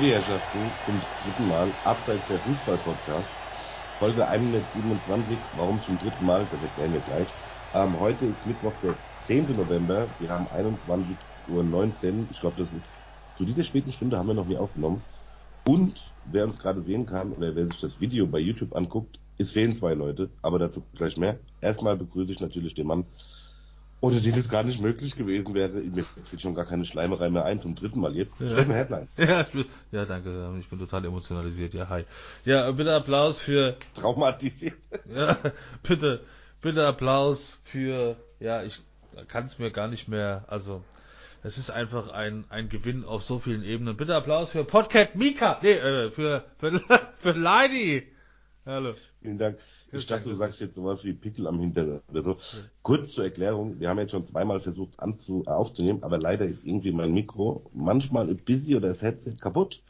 Die Herrschaften, zum dritten Mal, abseits der Fußball-Podcast, Folge 127, warum zum dritten Mal, das erklären wir gleich. Ähm, heute ist Mittwoch, der 10. November, wir haben 21.19 Uhr, ich glaube, das ist, zu dieser späten Stunde haben wir noch nie aufgenommen. Und, wer uns gerade sehen kann, oder wer sich das Video bei YouTube anguckt, es fehlen zwei Leute, aber dazu gleich mehr. Erstmal begrüße ich natürlich den Mann, ohne den es gar nicht möglich gewesen wäre. Mir fällt schon gar keine Schleimerei mehr ein, zum dritten Mal jetzt. Ja. Headline. Ja, ja, danke. Ich bin total emotionalisiert. Ja, hi. Ja, bitte Applaus für. Traumatisiert. Ja, bitte, bitte Applaus für. Ja, ich kann es mir gar nicht mehr. Also, es ist einfach ein, ein Gewinn auf so vielen Ebenen. Bitte Applaus für Podcat Mika. Nee, äh, für, für, für Lady. Hallo. Vielen Dank. Ich dachte, du sagst jetzt sowas wie Pickel am Hintern oder so. Kurz zur Erklärung, wir haben jetzt schon zweimal versucht anzu aufzunehmen, aber leider ist irgendwie mein Mikro manchmal bisschen oder das Headset kaputt.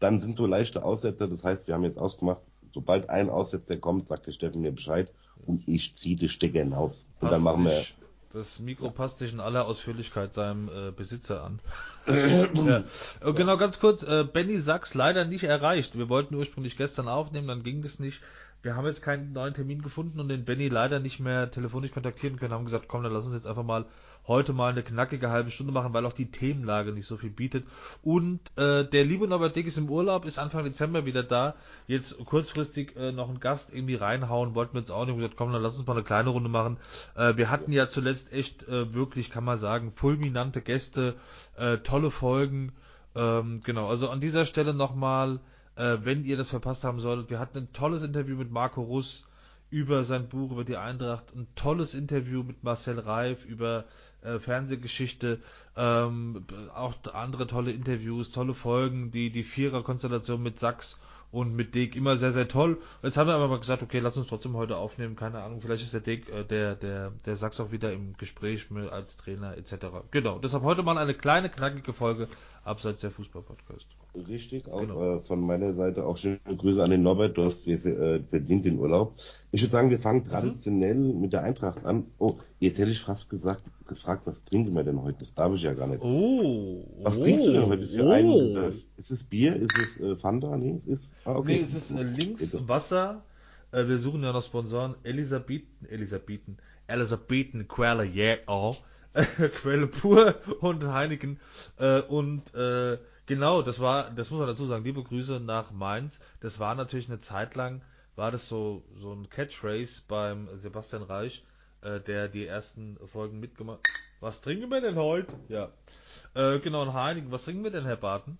Dann sind so leichte Aussetzer, das heißt, wir haben jetzt ausgemacht, sobald ein Aussetzer kommt, sagt der Steffen mir Bescheid und ich ziehe die Stecker hinaus. Und dann machen wir. sich- Das Mikro passt sich in aller Ausführlichkeit seinem äh, Besitzer an. ja. Äh, Genau, ganz kurz, äh, Benny Sachs leider nicht erreicht. Wir wollten ursprünglich gestern aufnehmen, dann ging das nicht. Wir haben jetzt keinen neuen Termin gefunden und den Benny leider nicht mehr telefonisch kontaktieren können. Haben gesagt, komm, dann lass uns jetzt einfach mal heute mal eine knackige halbe Stunde machen, weil auch die Themenlage nicht so viel bietet. Und äh, der liebe Norbert Dick ist im Urlaub, ist Anfang Dezember wieder da. Jetzt kurzfristig äh, noch einen Gast irgendwie reinhauen, wollten wir jetzt auch nicht. Haben gesagt, komm, dann lass uns mal eine kleine Runde machen. Äh, wir hatten ja zuletzt echt äh, wirklich, kann man sagen, fulminante Gäste, äh, tolle Folgen. Ähm, genau, also an dieser Stelle nochmal, äh, wenn ihr das verpasst haben solltet, wir hatten ein tolles Interview mit Marco Russ über sein Buch, über die Eintracht, ein tolles Interview mit Marcel Reif über äh, Fernsehgeschichte, ähm, auch andere tolle Interviews, tolle Folgen, die, die Vierer-Konstellation mit Sachs und mit Dick immer sehr, sehr toll. Jetzt haben wir aber mal gesagt, okay, lass uns trotzdem heute aufnehmen, keine Ahnung, vielleicht ist der Dick, äh, der, der, der Sachs auch wieder im Gespräch mit, als Trainer etc. Genau, deshalb heute mal eine kleine, knackige Folge abseits der Fußball-Podcast. Richtig, auch Genau. äh, von meiner Seite auch schöne Grüße an den Norbert, du hast dir äh, verdient den Urlaub. Ich würde sagen, wir fangen traditionell mit der Eintracht an. Oh, jetzt hätte ich fast gesagt, gefragt, was trinken wir denn heute? Das darf ich ja gar nicht. Oh, Was oh, trinkst du denn heute für oh. einen? Ist es Bier? Ist es äh, Fanta? Nee, es ist. Ah, okay. Nee, es ist äh, links. Wasser. Äh, wir suchen ja noch Sponsoren. Elisabethen, Elisabethen, Elisabethen Quelle, yeah, oh. Quelle pur und Heineken. Äh, und äh, genau, das war, das muss man dazu sagen, liebe Grüße nach Mainz. Das war natürlich eine Zeit lang, war das so, so ein Catchphrase beim Sebastian Reich, äh, der die ersten Folgen mitgemacht Was trinken wir denn heute? Ja. Äh, genau, ein Heineken. Was trinken wir denn, Herr Barton?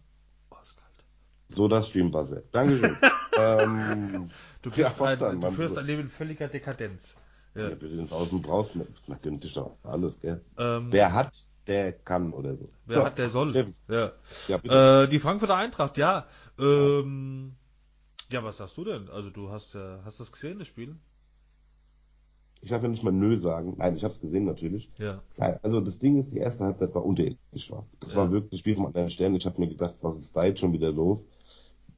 Oh, ist kalt. So das Streamwasser. Dankeschön. ähm, Du, Ja, ein, dann, du führst ein Leben in völliger Dekadenz. Ja. Ja. bitte ins Außen brauchst, man gönnt sich doch alles, gell? Ähm, Wer hat, der kann oder so. wer so, hat, der soll. Ja. Ja. Äh, die Frankfurter Eintracht, ja. Ähm, ja, was sagst du denn? Also du hast äh, hast das gesehen, das Spiel? Ich darf ja nicht mal Nö sagen. Nein, ich habe es gesehen natürlich. Ja. Nein, also das Ding ist, die erste Halbzeit war unterirdisch. War. Das Ja. war wirklich wie vom anderen Stern. Ich habe mir gedacht, was ist da jetzt schon wieder los?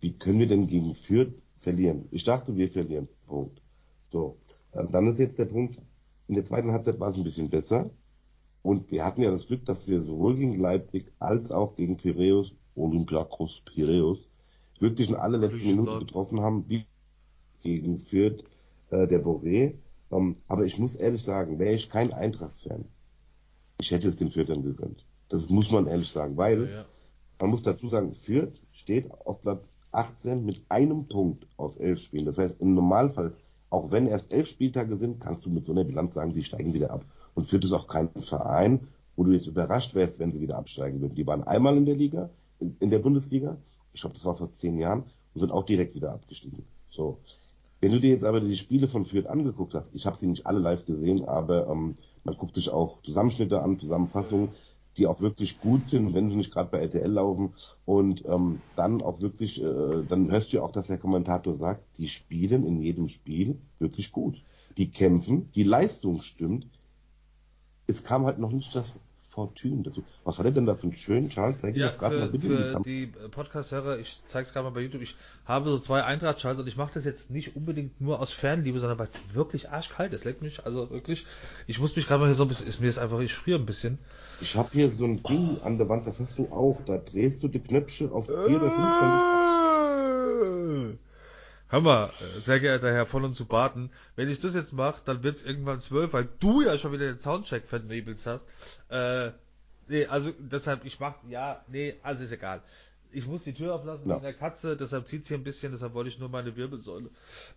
Wie können wir denn gegen Fürth verlieren? Ich dachte, wir verlieren. Punkt. So, dann ist jetzt der Punkt, in der zweiten Halbzeit war es ein bisschen besser. Und wir hatten ja das Glück, dass wir sowohl gegen Leipzig als auch gegen Piraeus, Olympiakos Piraeus, wirklich in alle letzten. Minuten getroffen haben, wie gegen Fürth äh, der Boré. Ähm, aber ich muss ehrlich sagen, wäre ich kein Eintracht-Fan, ich hätte es den Fürthern gegönnt. Das muss man ehrlich sagen, weil ja. man muss dazu sagen, Fürth steht auf Platz 18 mit einem Punkt aus elf Spielen. Das heißt, im Normalfall, auch wenn erst elf Spieltage sind, kannst du mit so einer Bilanz sagen, die steigen wieder ab. Und Fürth ist auch kein Verein, wo du jetzt überrascht wärst, wenn sie wieder absteigen würden. Die waren einmal in der Liga, in, in der Bundesliga, ich glaube, das war vor zehn Jahren, und sind auch direkt wieder abgestiegen. So. Wenn du dir jetzt aber die Spiele von Fürth angeguckt hast, ich habe sie nicht alle live gesehen, aber ähm, man guckt sich auch Zusammenschnitte an, Zusammenfassungen, die auch wirklich gut sind, wenn sie nicht gerade bei RTL laufen und ähm, dann auch wirklich, äh, dann hörst du ja auch, dass der Kommentator sagt, die spielen in jedem Spiel wirklich gut. Die kämpfen, die Leistung stimmt. Es kam halt noch nicht das Fortune dazu. Was hat er denn da für einen schönen Charles? Zeig ja, für, mal bitte für die, die Podcast-Hörer, ich zeige es gerade mal bei YouTube, ich habe so zwei Eintracht-Charles und ich mache das jetzt nicht unbedingt nur aus Fernliebe, sondern weil es wirklich arschkalt ist. Leckt mich, also wirklich, ich muss mich gerade mal hier so ein bisschen, ist mir jetzt einfach, ich friere ein bisschen. Ich habe hier so ein Ding an der Wand, das hast du auch, da drehst du die Knöpfe auf 4 oder 5, dann Hör mal, sehr geehrter Herr von und zu Baten, wenn ich das jetzt mache, dann wird es irgendwann zwölf, weil du ja schon wieder den Soundcheck vernebelst hast. Äh, nee, also deshalb, ich mach, ja, nee, also ist egal. Ich muss die Tür auflassen ja. wegen der Katze, deshalb zieht hier ein bisschen, deshalb wollte ich nur meine Wirbelsäule.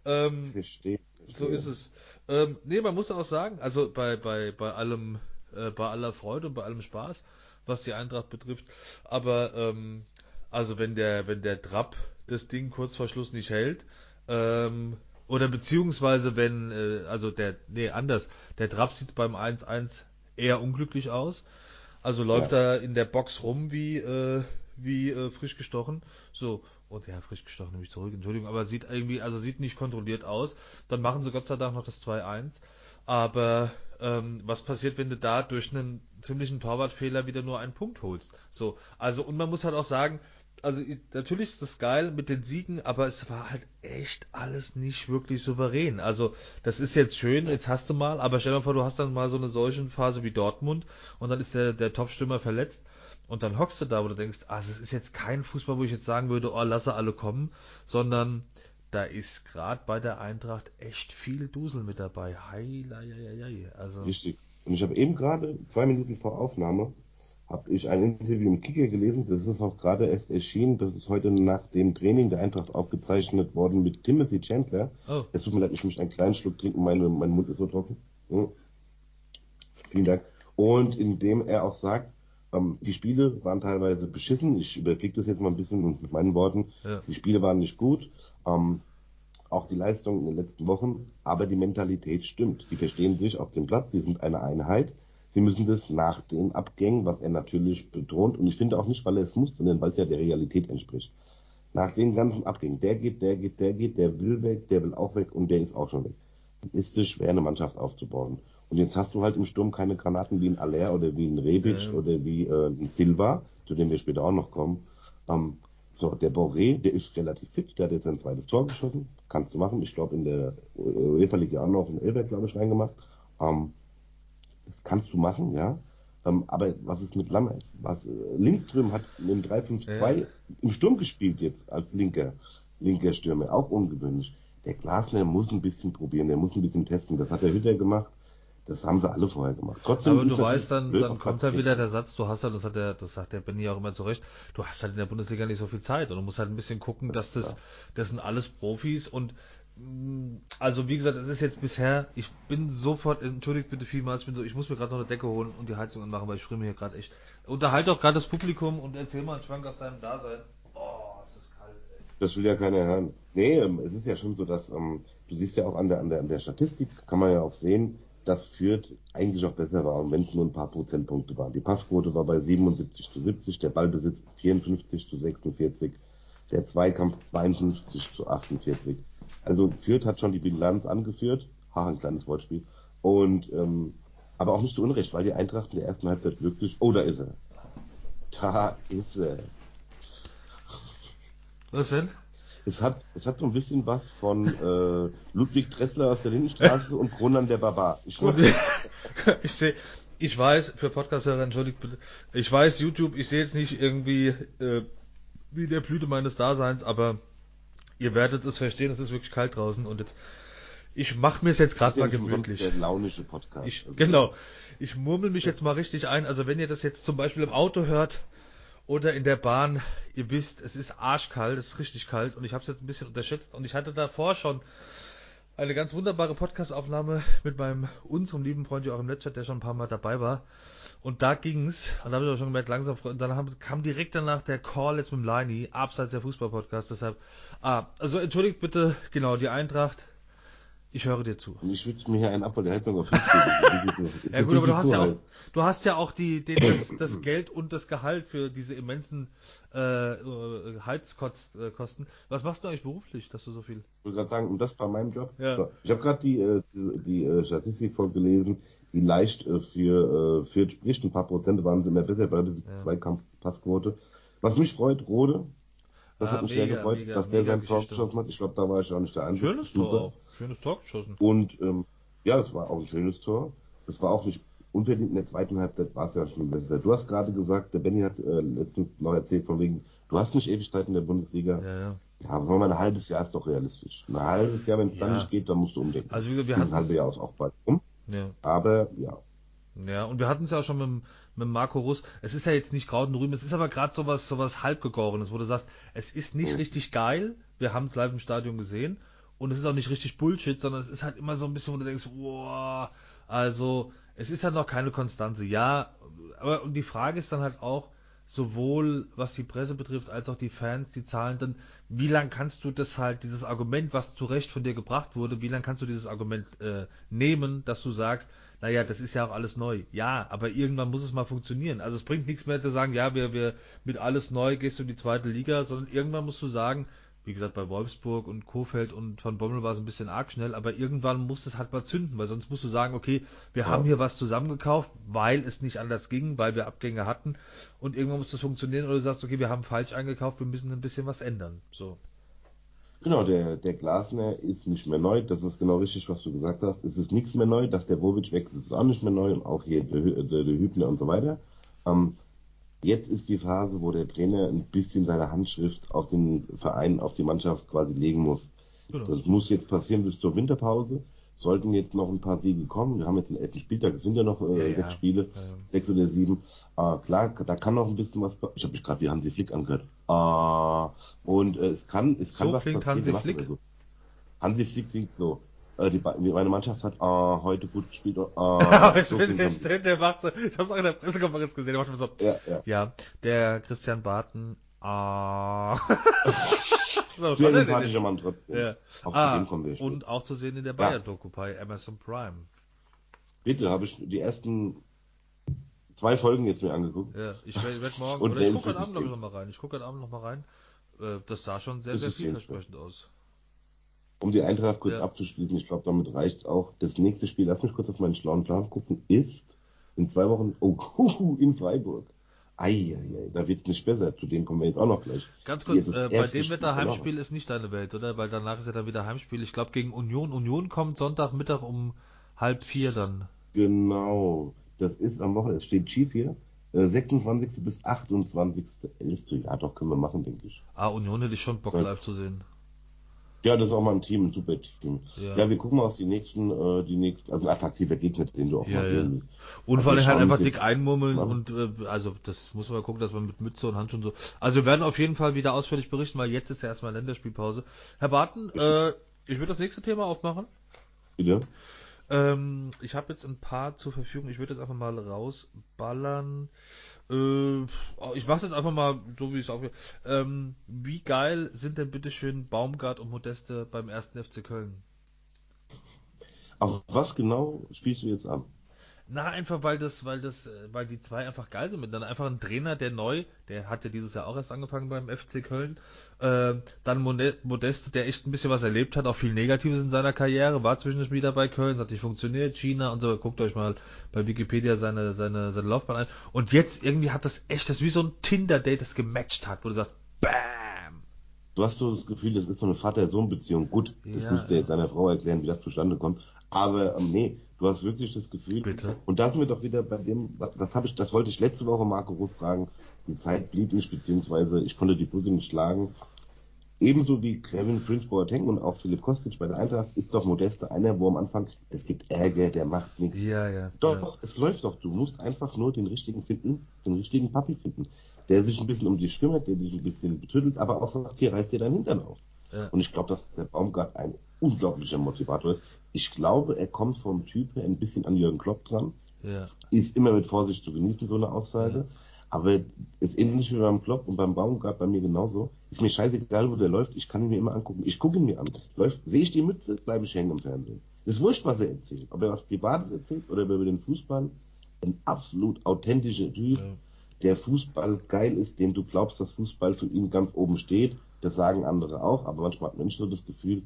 Ähm, verstehe, So ist es. Ähm, nee, man muss auch sagen, also bei, bei, bei allem, äh, bei aller Freude und bei allem Spaß, was die Eintracht betrifft, aber ähm, also wenn der, wenn der Trapp das Ding kurz vor Schluss nicht hält, ähm, oder beziehungsweise wenn, äh, also der, nee, anders, der Trapp sieht beim 1-1 eher unglücklich aus. Also läuft ja. er in der Box rum wie, äh, wie äh, frisch gestochen. So, und ja, frisch gestochen nehme ich zurück, Entschuldigung, aber sieht irgendwie, also sieht nicht kontrolliert aus. Dann machen sie Gott sei Dank noch das 2-1. Aber ähm, was passiert, wenn du da durch einen ziemlichen Torwartfehler wieder nur einen Punkt holst? So, also und man muss halt auch sagen, also natürlich ist das geil mit den Siegen, aber es war halt echt alles nicht wirklich souverän. Also das ist jetzt schön, jetzt hast du mal, aber stell dir mal vor, du hast dann mal so eine solche Phase wie Dortmund und dann ist der, der Top-Stürmer verletzt und dann hockst du da, wo du denkst, also es ist jetzt kein Fußball, wo ich jetzt sagen würde, oh, lasse alle kommen, sondern da ist gerade bei der Eintracht echt viel Dusel mit dabei. Hei, hei, hei, hei. Also Richtig. Und ich habe eben gerade zwei Minuten vor Aufnahme habe ich ein Interview im Kicker gelesen, das ist auch gerade erst erschienen, das ist heute nach dem Training der Eintracht aufgezeichnet worden mit Timothy Chandler. Oh. Es tut mir leid, ich muss einen kleinen Schluck trinken, meine, mein Mund ist so trocken. Ja. Vielen Dank. Und in dem er auch sagt, ähm, die Spiele waren teilweise beschissen, ich überfliege das jetzt mal ein bisschen mit meinen Worten, ja. die Spiele waren nicht gut, ähm, auch die Leistung in den letzten Wochen, aber die Mentalität stimmt. Die verstehen sich auf dem Platz, sie sind eine Einheit Sie müssen das nach den Abgängen, was er natürlich betont, und ich finde auch nicht, weil er es muss, sondern weil es ja der Realität entspricht. Nach den ganzen Abgängen, der geht, der geht, der geht, der will weg, der will auch weg und der ist auch schon weg. Ist es schwer, eine Mannschaft aufzubauen. Und jetzt hast du halt im Sturm keine Granaten wie ein Aller oder wie ein Rebic ja. oder wie äh, ein Silva, zu dem wir später auch noch kommen. Ähm, so, der Boré, der ist relativ fit, der hat jetzt sein zweites Tor geschossen. Kannst du machen. Ich glaube, in der UEFA Liga auch noch ein Elber, glaube ich, reingemacht. Ähm, kannst du machen, ja. Ähm, aber was ist mit Lammers? Was, äh, Lindström hat im 3-5-2 ja. im Sturm gespielt jetzt als linker, linker Stürmer. Auch ungewöhnlich. Der Glasner muss ein bisschen probieren, der muss ein bisschen testen. Das hat der Hütter gemacht. Das haben sie alle vorher gemacht. Trotzdem aber du weißt dann, dann kommt halt wieder der Satz, du hast halt, das hat der, das sagt der Benny auch immer zu Recht, du hast halt in der Bundesliga nicht so viel Zeit und du musst halt ein bisschen gucken, das dass das, das sind alles Profis und also wie gesagt, es ist jetzt bisher, ich bin sofort, entschuldigt bitte vielmals, ich bin so, ich muss mir gerade noch eine Decke holen und die Heizung anmachen, weil ich friere mir hier gerade echt. Unterhalte auch gerade das Publikum und erzähl mal einen Schwank aus deinem Dasein. Oh, es ist kalt, ey. Das will ja keiner hören. Nee, ähm, es ist ja schon so, dass, ähm, du siehst ja auch an der, an der, an der Statistik, kann man ja auch sehen, dass Fürth eigentlich auch besser war, wenn es nur ein paar Prozentpunkte waren. Die Passquote war bei 77 zu 70, der Ballbesitz 54 zu 46, der Zweikampf 52 zu 48. Also Fürth hat schon die Bilanz angeführt. Ha, ein kleines Wortspiel. Und ähm, aber auch nicht zu Unrecht, weil die Eintracht in der ersten Halbzeit wirklich. Oh, da ist er. Da ist er. Was denn? Es hat, es hat so ein bisschen was von äh, Ludwig Dressler aus der Lindenstraße und Kronan der Barbar. Ich, ich sehe, ich weiß, für Podcast-Hörer, entschuldigt bitte, ich weiß YouTube, ich sehe jetzt nicht irgendwie äh, wie der Blüte meines Daseins, aber Ihr werdet es verstehen, es ist wirklich kalt draußen und jetzt ich mache mir es jetzt gerade mal gemütlich. Der launische Podcast. Ich, also genau. Ich murmel mich jetzt mal richtig ein. Also wenn ihr das jetzt zum Beispiel im Auto hört oder in der Bahn, ihr wisst, es ist arschkalt, es ist richtig kalt und ich habe es jetzt ein bisschen unterschätzt und ich hatte davor schon eine ganz wunderbare Podcastaufnahme mit meinem unserem lieben Freund Joachim Letschert, der schon ein paar Mal dabei war. Und da ging's, und da habe ich auch schon gemerkt, langsam, und dann haben, kam direkt danach der Call jetzt mit dem Leini, abseits der Fußball-Podcast, deshalb, ah, also entschuldigt bitte, genau, die Eintracht, ich höre dir zu. Und ich schwitze mir hier einen ab, weil die Heizung auf 50 Ja gut, aber du hast ja, auch, du hast ja auch die, den, das, das, Geld und das Gehalt für diese immensen äh, Heizkosten. Was machst du eigentlich beruflich, dass du so viel? Ich wollte gerade sagen, und das bei meinem Job. Ja. Ich habe gerade die, äh, die, die äh, Statistik vorgelesen wie leicht äh, für äh, Fürth spricht. Ein paar Prozent waren sie immer besser bei dieser ja. Zweikampfpassquote. Was mich freut, Rode, das ah, hat mich mega, sehr gefreut, mega, dass der sein Tor geschossen hat. Ich glaube, da war ich auch nicht der Einzige. Schönes Tor auch. Schönes Tor geschossen. Und ähm, ja, das war auch ein schönes Tor. Das war auch nicht unverdient in der zweiten Halbzeit, war es ja schon besser. Du hast gerade gesagt, der Benny hat äh, letztens noch erzählt von wegen, du hast nicht Ewigkeit in der Bundesliga. Ja, ja. Ja, aber sagen wir mal, ein halbes Jahr ist doch realistisch. Ein halbes Jahr, wenn es ja. dann nicht geht, dann musst du umdenken. Also wir, wir Dieses halbe Jahr ist auch bald um. Ja. Aber ja. Ja, und wir hatten es ja auch schon mit, mit Marco Russ. Es ist ja jetzt nicht Kraut und Rüben, es ist aber gerade sowas, sowas halbgegorenes, wo du sagst, es ist nicht mhm. richtig geil. Wir haben es live im Stadion gesehen. Und es ist auch nicht richtig Bullshit, sondern es ist halt immer so ein bisschen, wo du denkst, wow, also, es ist halt noch keine Konstanze. Ja, aber und die Frage ist dann halt auch, sowohl was die Presse betrifft, als auch die Fans, die Zahlen dann, wie lange kannst du das halt, dieses Argument, was zu Recht von dir gebracht wurde, wie lange kannst du dieses Argument äh, nehmen, dass du sagst, naja, das ist ja auch alles neu. Ja, aber irgendwann muss es mal funktionieren. Also es bringt nichts mehr zu sagen, ja, wir, wir mit alles neu gehst du in die zweite Liga, sondern irgendwann musst du sagen, wie gesagt, bei Wolfsburg und Kofeld und von Bommel war es ein bisschen arg schnell, aber irgendwann muss es halt mal zünden, weil sonst musst du sagen, okay, wir ja. haben hier was zusammengekauft, weil es nicht anders ging, weil wir Abgänge hatten und irgendwann muss das funktionieren oder du sagst, okay, wir haben falsch eingekauft, wir müssen ein bisschen was ändern. So. Genau, der, der Glasner ist nicht mehr neu. Das ist genau richtig, was du gesagt hast. Es ist nichts mehr neu. Dass der Wovic wechselt, ist auch nicht mehr neu. Und auch hier der, der, der Hübner und so weiter. Ähm, jetzt ist die Phase, wo der Trainer ein bisschen seine Handschrift auf den Verein, auf die Mannschaft quasi legen muss. Genau. Das muss jetzt passieren bis zur Winterpause. Sollten jetzt noch ein paar Siege kommen, wir haben jetzt den elften Spieltag, es sind ja noch äh, ja, sechs ja. Spiele, ja, sechs oder sieben. Äh, klar, da kann noch ein bisschen was. Ich habe mich gerade wie Hansi Flick angehört. Äh, und äh, es kann, es kann so was passieren. Hansi Flick. So. Hansi Flick klingt so. Äh, die, meine Mannschaft hat äh, heute gut gespielt. Äh, so der, macht so, ich habe es auch in der Pressekonferenz gesehen, der macht so. Ja, ja. ja der Christian Barton. So, Sehr sympathischer Mann trotzdem. Ja. Auf ah, kommen wir und auch zu sehen in der Bayern-Doku bei Amazon Prime. Bitte, habe ich die ersten zwei Folgen jetzt mir angeguckt. Ja, ich werde morgen, und oder ich gucke heute Abend noch mal rein. Ich gucke heute Abend noch mal rein. Das sah schon sehr, das sehr vielversprechend aus. Um die Eintracht kurz ja. abzuschließen, ich glaube, damit reicht's auch. Das nächste Spiel, lass mich kurz auf meinen schlauen Plan gucken, ist in zwei Wochen, oh, in Freiburg. Eieiei, da wird's nicht besser. Zu denen kommen wir jetzt auch noch gleich. Ganz kurz, äh, bei dem Wetter Heimspiel ist nicht deine Welt, oder? Weil danach ist ja dann wieder Heimspiel. Ich glaube gegen Union. Union kommt Sonntagmittag um halb vier dann. Genau. Das ist am Wochenende. Es steht Chief hier. 26. Äh, bis 28.11. Ja, doch, können wir machen, denke ich. Ah, Union hätte ich schon Bock live zu sehen. Ja, das ist auch mal ein Team, ein super Team. Ja, ja wir gucken mal aus die nächsten, äh, die nächsten, also ein attraktiver Gegner, den du auch ja, mal ja. Willst. Und vor allem halt einfach dick einmummeln und äh, also das muss man gucken, dass man mit Mütze und Handschuhen so. Also wir werden auf jeden Fall wieder ausführlich berichten, weil jetzt ist ja erstmal Länderspielpause. Herr Barton, äh, ich würde das nächste Thema aufmachen. Bitte. Ähm, ich habe jetzt ein paar zur Verfügung. Ich würde jetzt einfach mal rausballern. Äh, ich mach's jetzt einfach mal so, wie es auch. Ähm, wie geil sind denn bitteschön Baumgart und Modeste beim ersten FC Köln? Auf was genau spielst du jetzt an? Na, einfach weil das, weil das, äh, weil die zwei einfach geil sind miteinander. Einfach ein Trainer, der neu, der hat ja dieses Jahr auch erst angefangen beim FC Köln. Äh, dann Modeste, der echt ein bisschen was erlebt hat, auch viel Negatives in seiner Karriere, war zwischendurch wieder bei Köln, hat nicht funktioniert, China und so. Guckt euch mal bei Wikipedia seine, seine, seine Laufbahn ein. Und jetzt irgendwie hat das echt, das wie so ein Tinder-Date, das gematcht hat, wo du sagst, BAM! Du hast so das Gefühl, das ist so eine Vater-Sohn-Beziehung. Gut, das ja, müsste ja. jetzt seiner Frau erklären, wie das zustande kommt. Aber ähm, nee, Du hast wirklich das Gefühl. Bitte. Und da sind wir doch wieder bei dem, das habe ich, das wollte ich letzte Woche Marco Russ fragen. Die Zeit blieb nicht, beziehungsweise ich konnte die Brücke nicht schlagen. Ebenso wie Kevin Prince Boateng und auch Philipp Kostic bei der Eintracht ist doch Modeste einer, wo am Anfang, es gibt Ärger, der macht nichts. Ja, ja. Doch, ja. es läuft doch. Du musst einfach nur den richtigen finden, den richtigen Papi finden, der sich ein bisschen um dich kümmert, der dich ein bisschen betüttelt, aber auch sagt, hier reißt dir dein Hintern auf. Ja. Und ich glaube, dass der Baumgart ein unglaublicher Motivator ist. Ich glaube, er kommt vom Typ her ein bisschen an Jürgen Klopp dran. Ja. Ist immer mit Vorsicht zu genießen, so eine Aussage. Ja. Aber ist ähnlich wie beim Klopp und beim Baumgart bei mir genauso. Ist mir scheißegal, wo der läuft. Ich kann ihn mir immer angucken. Ich gucke ihn mir an. Läuft, sehe ich die Mütze, bleibe ich hängen im Fernsehen. Ist wurscht, was er erzählt. Ob er was Privates erzählt oder über den Fußball. Ein absolut authentischer Typ, ja. der Fußball geil ist, dem du glaubst, dass Fußball für ihn ganz oben steht. Das sagen andere auch, aber manchmal hat Menschen so das Gefühl,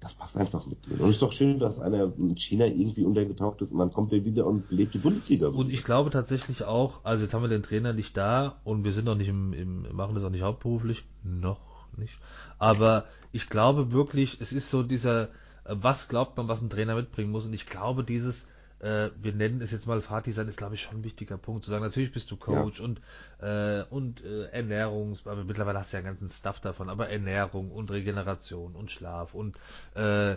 das passt einfach mit mir. Und es ist doch schön, dass einer in China irgendwie untergetaucht ist und dann kommt er wieder und lebt die Bundesliga. Und ich glaube tatsächlich auch, also jetzt haben wir den Trainer nicht da und wir sind noch nicht im, im machen das auch nicht hauptberuflich, noch nicht. Aber ich glaube wirklich, es ist so dieser, äh, was glaubt man, was ein Trainer mitbringen muss. Und ich glaube, dieses, äh, wir nennen es jetzt mal Fatih sein, ist glaube ich schon ein wichtiger Punkt zu sagen, natürlich bist du Coach ja. und äh, und äh, Ernährungs, aber mittlerweile hast du ja einen ganzen Stuff davon, aber Ernährung und Regeneration und Schlaf und äh, äh,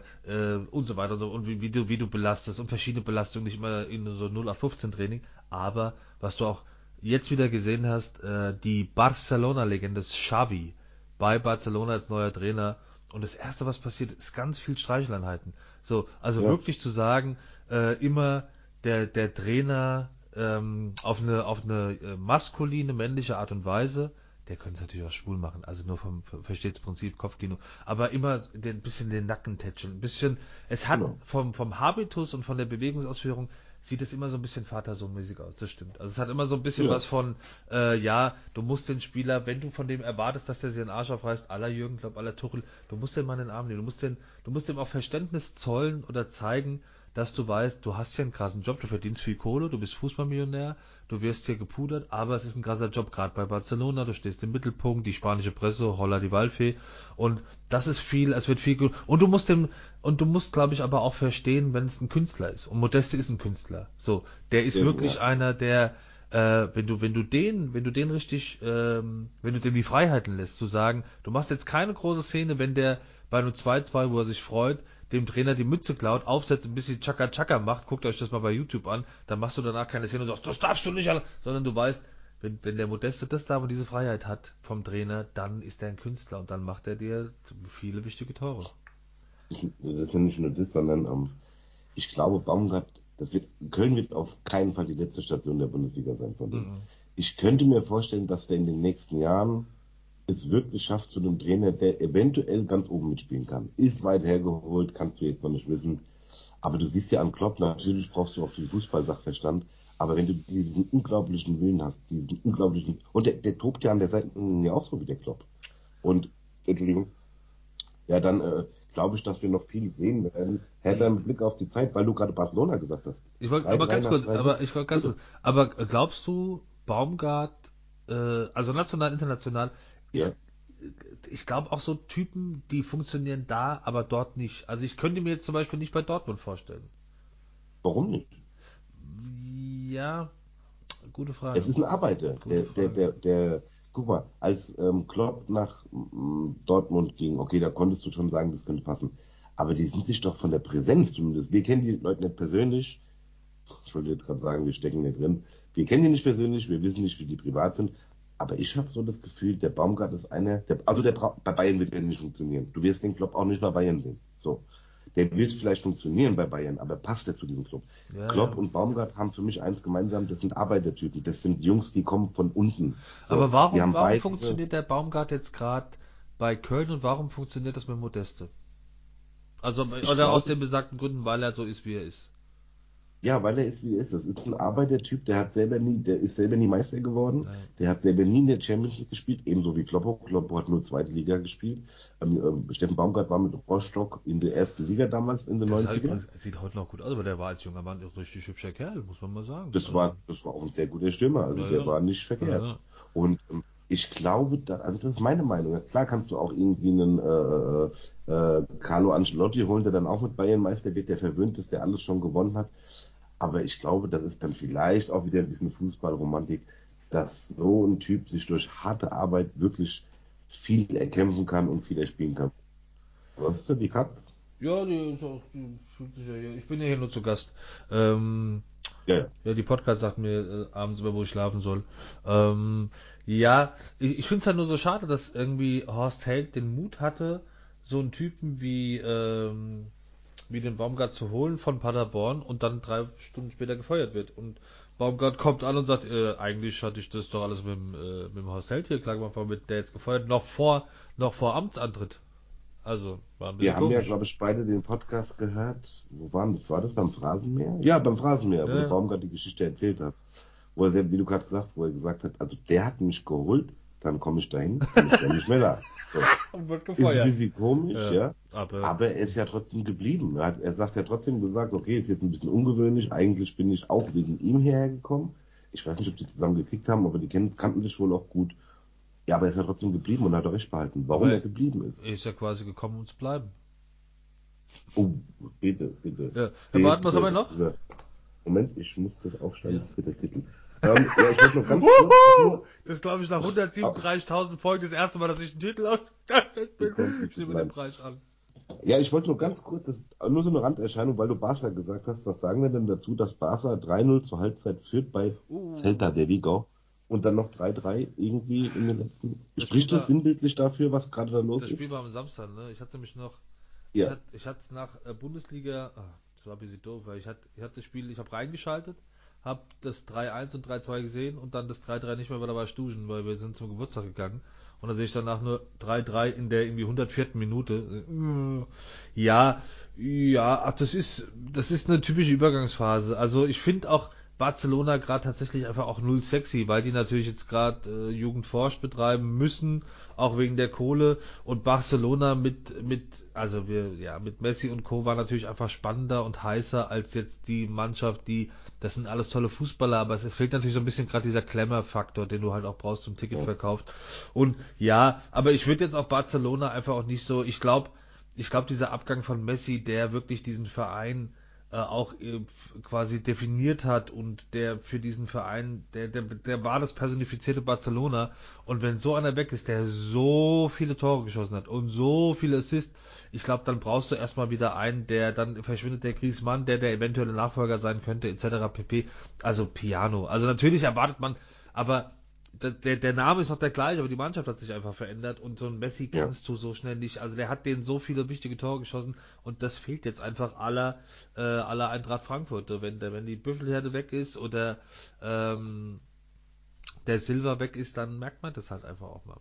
und so weiter und, so, und wie, wie du wie du belastest und verschiedene Belastungen, nicht immer in so 0815 Training, aber was du auch jetzt wieder gesehen hast, äh, die Barcelona-Legende Xavi bei Barcelona als neuer Trainer und das erste, was passiert, ist ganz viel Streicheleinheiten. So, also ja. wirklich zu sagen, äh, immer der, der Trainer ähm, auf eine, auf eine äh, maskuline, männliche Art und Weise, der könnte es natürlich auch schwul machen, also nur vom versteht's Prinzip Kopfkino, aber immer den, ein bisschen den Nacken tätscheln, ein bisschen, es hat genau. vom, vom Habitus und von der Bewegungsausführung sieht es immer so ein bisschen Vater-Sohn-mäßig aus, das stimmt. Also es hat immer so ein bisschen ja. was von, äh, ja, du musst den Spieler, wenn du von dem erwartest, dass der sich den Arsch aufreißt, aller Jürgen Klopp, aller Tuchel, du musst den mal in den Arm nehmen, du musst den, du musst dem auch Verständnis zollen oder zeigen, dass du weißt, du hast ja einen krassen Job, du verdienst viel Kohle, du bist Fußballmillionär, du wirst hier gepudert, aber es ist ein krasser Job, gerade bei Barcelona, du stehst im Mittelpunkt, die spanische Presse, holla die Waldfee und das ist viel, es wird viel und du musst dem und du musst glaube ich aber auch verstehen, wenn es ein Künstler ist und Modeste ist ein Künstler. So, der ist ja, wirklich ja. einer, der äh, wenn du wenn du den wenn du den richtig ähm, wenn du dem die Freiheiten lässt zu sagen, du machst jetzt keine große Szene, wenn der bei einem 2-2, wo er sich freut, dem Trainer die Mütze klaut, aufsetzt, ein bisschen Chaka Chaka macht, guckt euch das mal bei YouTube an, dann machst du danach keine Szene und sagst, das darfst du nicht, sondern du weißt, wenn, wenn der Modeste das darf und diese Freiheit hat vom Trainer, dann ist er ein Künstler und dann macht er dir viele wichtige Tore. Das ist ja nicht nur das, sondern ähm, ich glaube, Baumgart, das wird, Köln wird auf keinen Fall die letzte Station der Bundesliga sein von dem. Mhm. Ich könnte mir vorstellen, dass der in den nächsten Jahren es wirklich schafft zu einem Trainer, der eventuell ganz oben mitspielen kann. Ist weit hergeholt, kannst du jetzt noch nicht wissen. Aber du siehst ja an Klopp, natürlich brauchst du auch viel Fußballsachverstand. Aber wenn du diesen unglaublichen Willen hast, diesen unglaublichen, und der, der tobt ja an der Seite ja auch so wie der Klopp. Und, Entschuldigung, ja, dann äh, glaube ich, dass wir noch viel sehen werden. Herr, mit Blick auf die Zeit, weil du gerade Barcelona gesagt hast. Ich wollte, aber ganz kurz, aber ich wollte ganz kurz, aber glaubst du, Baumgart, äh, also national, international, ja. Ich, glaube auch so Typen, die funktionieren da, aber dort nicht. Also ich könnte mir jetzt zum Beispiel nicht bei Dortmund vorstellen. Warum nicht? Ja, gute Frage. Es ist ein Arbeiter. Der, der, der, der, guck mal, als ähm, Klopp nach ähm, Dortmund ging, okay, da konntest du schon sagen, das könnte passen. Aber die sind sich doch von der Präsenz zumindest. Wir kennen die Leute nicht persönlich. Ich wollte jetzt gerade sagen, wir stecken nicht drin. Wir kennen die nicht persönlich, wir wissen nicht, wie die privat sind. Aber ich habe so das Gefühl, der Baumgart ist einer, der, also der bei Bayern wird er nicht funktionieren. Du wirst den Klopp auch nicht bei Bayern sehen. So. Der wird vielleicht funktionieren bei Bayern, aber passt er zu diesem Club? Ja, Klopp ja. und Baumgart haben für mich eins gemeinsam, das sind Arbeitertypen, das sind Jungs, die kommen von unten. So, aber warum, warum beide, funktioniert der Baumgart jetzt gerade bei Köln und warum funktioniert das mit Modeste? Also, oder glaub, aus den besagten Gründen, weil er so ist, wie er ist. Ja, weil er ist, wie er ist. Das ist ein Arbeitertyp, der hat selber nie, der ist selber nie Meister geworden. Nein. Der hat selber nie in der Champions League gespielt, ebenso wie Kloppo. Kloppo hat nur zweite Liga gespielt. Ähm, äh, Steffen Baumgart war mit Rostock in der ersten Liga damals in den das 90ern. Sieht heute noch gut aus, aber der war als junger Mann ein richtig hübscher Kerl, muss man mal sagen. Das also, war, das war auch ein sehr guter Stürmer, also ja, der ja. war nicht verkehrt. Ja, Und ähm, ich glaube, da, also das ist meine Meinung. Klar kannst du auch irgendwie einen äh, äh, äh, Carlo Ancelotti holen, der dann auch mit Bayern Meister wird, der verwöhnt ist, der alles schon gewonnen hat. Aber ich glaube, das ist dann vielleicht auch wieder ein bisschen Fußballromantik, dass so ein Typ sich durch harte Arbeit wirklich viel erkämpfen kann und viel erspielen kann. Was ist denn die Katz? Ja, die, die, die, ich bin ja hier nur zu Gast. Ähm, ja, ja. ja, die Podcast sagt mir äh, abends immer, wo ich schlafen soll. Ähm, ja, ich, ich finde es halt nur so schade, dass irgendwie Horst Held den Mut hatte, so einen Typen wie ähm, wie den Baumgart zu holen von Paderborn und dann drei Stunden später gefeuert wird. Und Baumgart kommt an und sagt, äh, eigentlich hatte ich das doch alles mit, äh, mit dem Horst Held hier klar gemacht, mit der jetzt gefeuert, noch vor, noch vor Amtsantritt. Also, war ein bisschen Wir komisch. haben ja, glaube ich, beide den Podcast gehört. Wo waren das? War das beim Phrasenmeer? Ja, beim Phrasenmeer, ja. wo der Baumgart die Geschichte erzählt hat. Wo er, wie du gerade sagst, wo er gesagt hat, also der hat mich geholt, dann komme ich dahin und ich bin nicht mehr da. So. Und wird Ist ein gefeuert. bisschen komisch, Ja, ja. aber- Aber er ist ja trotzdem geblieben. Er, hat, er sagt ja trotzdem gesagt, okay, ist jetzt ein bisschen ungewöhnlich. Eigentlich bin ich auch wegen ihm hierher gekommen. Ich weiß nicht, ob die zusammen gekickt haben, aber die kannten sich wohl auch gut. Ja, aber er ist ja trotzdem geblieben und hat auch recht behalten, warum Aber- er geblieben ist. Er ist ja quasi gekommen, um zu bleiben. Oh, bitte, bitte. Ja. Herr Barton, was haben wir noch? Moment, ich muss das aufschreiben, das wird der Titel. Ähm, ja, ich noch ganz kurz, Das ist, glaube ich, nach 137.000 Folgen das erste Mal, dass ich einen Titel ausgestattet bin. Ich nehme den. Preis an. Ja, ich wollte nur ganz kurz, das ist nur so eine Randerscheinung, weil du Barca gesagt hast. Was sagen wir denn dazu, dass Barca 3-0 zur Halbzeit führt bei Uh. Celta de Vigo und dann noch 3-3 irgendwie in den letzten. Das Spricht das war- sinnbildlich dafür, was gerade da los Das ist? Spiel war am Samstag, ne? Ich hatte nämlich noch. Ja. Ich hatte es nach äh, Bundesliga. Ah, das war ein bisschen doof, weil ich hatte, ich hatte das Spiel, ich habe reingeschaltet, habe das 3-1 und 3-2 gesehen und dann das 3-3 nicht mehr, weil da war ich duschen, weil wir sind zum Geburtstag gegangen. Und dann sehe ich danach nur 3-3 in der irgendwie 104. Minute. Ja, ja, ach, das ist, das ist eine typische Übergangsphase. Also ich finde auch Barcelona gerade tatsächlich einfach auch null sexy, weil die natürlich jetzt gerade äh, Jugendforsch betreiben müssen, auch wegen der Kohle. Und Barcelona mit, mit, also wir, ja, mit Messi und Co. war natürlich einfach spannender und heißer als jetzt die Mannschaft, die, das sind alles tolle Fußballer, aber es, es fehlt natürlich so ein bisschen gerade dieser Klemmer-Faktor, den du halt auch brauchst zum Ticketverkauf. Und ja, aber ich würde jetzt auch Barcelona einfach auch nicht so, ich glaube, ich glaube, dieser Abgang von Messi, der wirklich diesen Verein äh, auch äh, quasi definiert hat und der für diesen Verein, der, der, der war das personifizierte Barcelona. Und wenn so einer weg ist, der so viele Tore geschossen hat und so viele Assists, ich glaube, dann brauchst du erstmal wieder einen, der dann verschwindet der Griezmann, der der eventuelle Nachfolger sein könnte, etc. pp. Also Piano. Also natürlich erwartet man, aber der, der, Name ist noch der gleiche, aber die Mannschaft hat sich einfach verändert und so ein Messi Ja. kannst du so schnell nicht. Also der hat denen so viele wichtige Tore geschossen und das fehlt jetzt einfach aller äh, aller Eintracht Frankfurt. Wenn der wenn die Büffelherde weg ist oder ähm, der Silver weg ist, dann merkt man das halt einfach auch mal.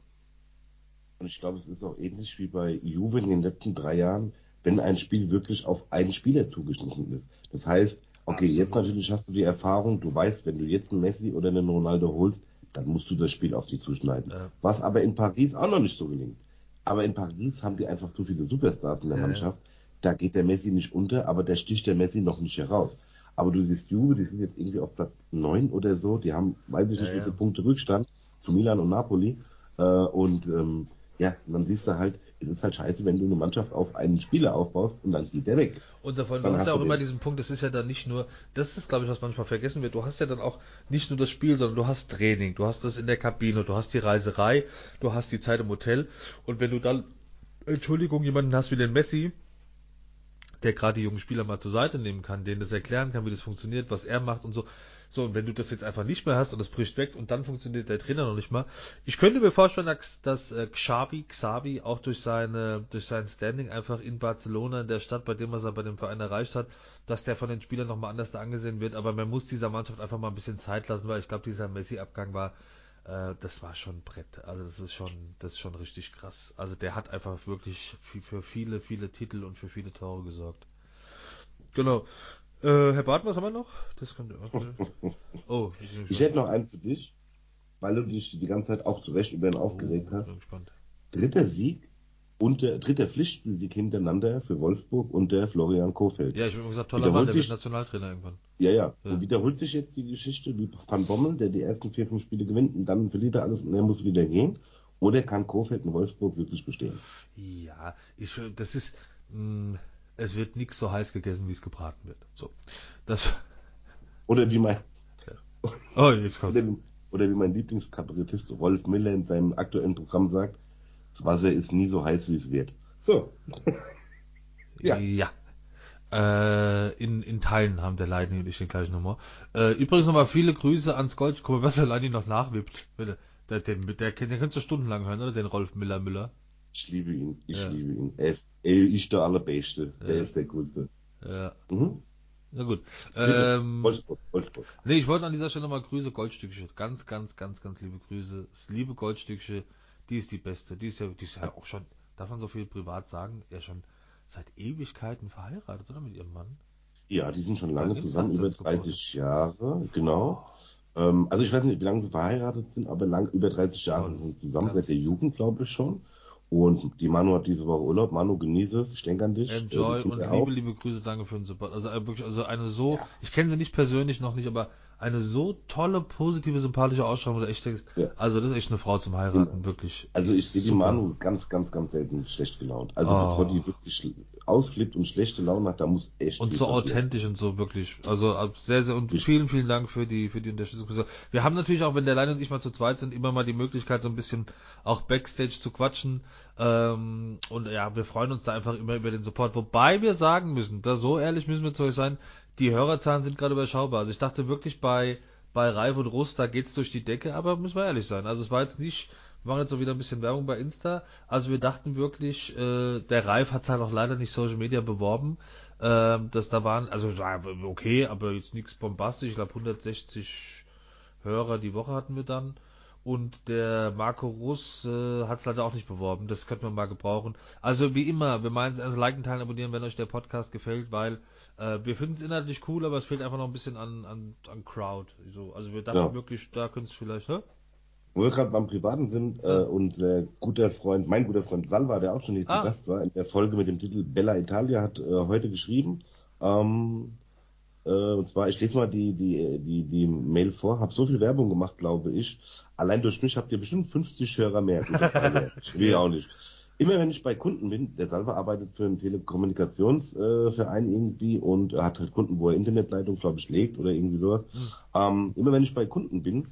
Und ich glaube, es ist auch ähnlich wie bei Juve in den letzten drei Jahren, wenn ein Spiel wirklich auf einen Spieler zugeschnitten ist. Das heißt, okay, Absolut. jetzt natürlich hast du die Erfahrung, du weißt, wenn du jetzt einen Messi oder einen Ronaldo holst, dann musst du das Spiel auf die zuschneiden. Ja. Was aber in Paris auch noch nicht so gelingt. Aber in Paris haben die einfach zu viele Superstars in der Ja. Mannschaft. Da geht der Messi nicht unter, aber da sticht der Messi noch nicht heraus. Aber du siehst Juve, die sind jetzt irgendwie auf Platz 9 oder so, die haben, weiß ich nicht, wie viele Punkte Rückstand zu Milan und Napoli. Äh, und ähm, ja, dann siehst du halt, es ist halt scheiße, wenn du eine Mannschaft auf einen Spieler aufbaust und dann geht der weg. Und davon, du hast ja auch du immer den. diesen Punkt, das ist ja dann nicht nur, das ist glaube ich, was manchmal vergessen wird, du hast ja dann auch nicht nur das Spiel, sondern du hast Training, du hast das in der Kabine, du hast die Reiserei, du hast die Zeit im Hotel und wenn du dann, Entschuldigung, jemanden hast wie den Messi, der gerade die jungen Spieler mal zur Seite nehmen kann, denen das erklären kann, wie das funktioniert, was er macht und so. So, und wenn du das jetzt einfach nicht mehr hast und das bricht weg und dann funktioniert der Trainer noch nicht mal. Ich könnte mir vorstellen, dass, dass äh, Xavi, Xavi auch durch seine, durch sein Standing einfach in Barcelona, in der Stadt, bei dem was er bei dem Verein erreicht hat, dass der von den Spielern nochmal anders da angesehen wird. Aber man muss dieser Mannschaft einfach mal ein bisschen Zeit lassen, weil ich glaube, dieser Messi-Abgang war, äh, das war schon ein Brett. Also das ist schon, das ist schon richtig krass. Also der hat einfach wirklich für, für viele, viele Titel und für viele Tore gesorgt. Genau. Äh, Herr Barth, was haben wir noch? Das könnte auch. Oh, ich, hätte noch einen für dich, weil du dich die ganze Zeit auch zu Recht über ihn aufgeregt oh, hast. bin gespannt. Dritter Sieg und der dritter Pflichtspielsieg hintereinander für Wolfsburg unter Florian Kofeld. Ja, ich habe gesagt, toller Wiederholt Mann, der wird sich- Nationaltrainer irgendwann. Ja, ja. Ja. Und wiederholt sich jetzt die Geschichte wie Van Bommel, der die ersten vier, fünf Spiele gewinnt und dann verliert er alles und er muss wieder gehen? Oder kann Kofeld in Wolfsburg wirklich bestehen? Ja, ich, das ist, mh, es wird nichts so heiß gegessen, wie es gebraten wird. So. Das, Oder wie mein, oh, jetzt oder wie, oder wie mein Lieblingskabarettist Rolf Miller in seinem aktuellen Programm sagt, das Wasser ist nie so heiß, wie es wird. So. Ja. Ja. Äh, in, in Teilen haben der Leidni und ich den gleichen Humor. Äh, übrigens nochmal viele Grüße ans Gold. Guck mal, was der Leidni noch nachwippt. Der, der, der, der, den kannst du stundenlang hören, oder? Den Rolf Miller Müller. Ich liebe ihn, ich Ja. liebe ihn. Er ist, er ist der Allerbeste. Der Ja. ist der Coolste. Ja, Mhm. na gut. Bitte. Ähm, Wolfsburg, Wolfsburg. Nee, ich wollte an dieser Stelle nochmal Grüße, Goldstückchen. Ganz, ganz, ganz, ganz liebe Grüße. Das liebe Goldstückchen, die ist die beste. Die ist ja, die ist ja auch schon, darf man so viel privat sagen, ja schon seit Ewigkeiten verheiratet, oder mit ihrem Mann? Ja, die sind schon lange zusammen, über ist das 30 Jahre, genau. Ähm, also ich weiß nicht, wie lange sie verheiratet sind, aber lang über 30 Jahre sind zusammen, seit der Jugend, glaube ich schon. Und die Manu hat diese Woche Urlaub. Manu, genieße es. Ich denke an dich. Enjoy und liebe, liebe Grüße. Danke für den Support. Also äh, wirklich, also eine so, ja. ich kenne sie nicht persönlich noch nicht, aber eine so tolle, positive, sympathische Ausstrahlung, wo du echt denkst, ja. also das ist echt eine Frau zum Heiraten, ja. wirklich. Also ich sehe die Manu ganz, ganz, ganz selten schlecht gelaunt. Also oh. bevor die wirklich ausflippt und schlechte Laune hat, da muss echt Und so passieren. authentisch und so wirklich. Also sehr, sehr und vielen, vielen Dank für die, für die Unterstützung. Wir haben natürlich auch, wenn der Leine und ich mal zu zweit sind, immer mal die Möglichkeit, so ein bisschen auch Backstage zu quatschen. Ähm, und ja, wir freuen uns da einfach immer über den Support. Wobei wir sagen müssen, da so ehrlich müssen wir zu euch sein, die Hörerzahlen sind gerade überschaubar. Also ich dachte wirklich bei, bei Reif und Rust, da geht's durch die Decke, aber müssen wir ehrlich sein. Also es war jetzt nicht, wir machen jetzt auch wieder ein bisschen Werbung bei Insta. Also wir dachten wirklich, äh, der Reif hat es halt auch leider nicht Social Media beworben. Äh, dass da waren, also okay, aber jetzt nichts bombastisch. Ich glaube 160 Hörer die Woche hatten wir dann. Und der Marco Russ äh, hat es leider auch nicht beworben. Das könnte man mal gebrauchen. Also wie immer, wir meinen es also liken, teilen, abonnieren, wenn euch der Podcast gefällt, weil äh, wir finden es inhaltlich cool, aber es fehlt einfach noch ein bisschen an, an, an Crowd. So, also wir dachten ja. wirklich, da könnte es vielleicht, hä? Wo wir gerade beim Privaten sind äh, und äh, guter Freund, mein guter Freund Salva, der auch schon hier ah. zu Gast war, in der Folge mit dem Titel Bella Italia, hat äh, heute geschrieben, ähm, äh, und zwar, ich lese mal die, die, die, die Mail vor, habe so viel Werbung gemacht, glaube ich. Allein durch mich habt ihr bestimmt 50 Hörer mehr. ich will ja auch nicht. Immer wenn ich bei Kunden bin, der Salva arbeitet für einen Telekommunikationsverein äh, irgendwie und hat halt Kunden, wo er Internetleitung, glaube ich, legt oder irgendwie sowas. Mhm. Ähm, immer wenn ich bei Kunden bin,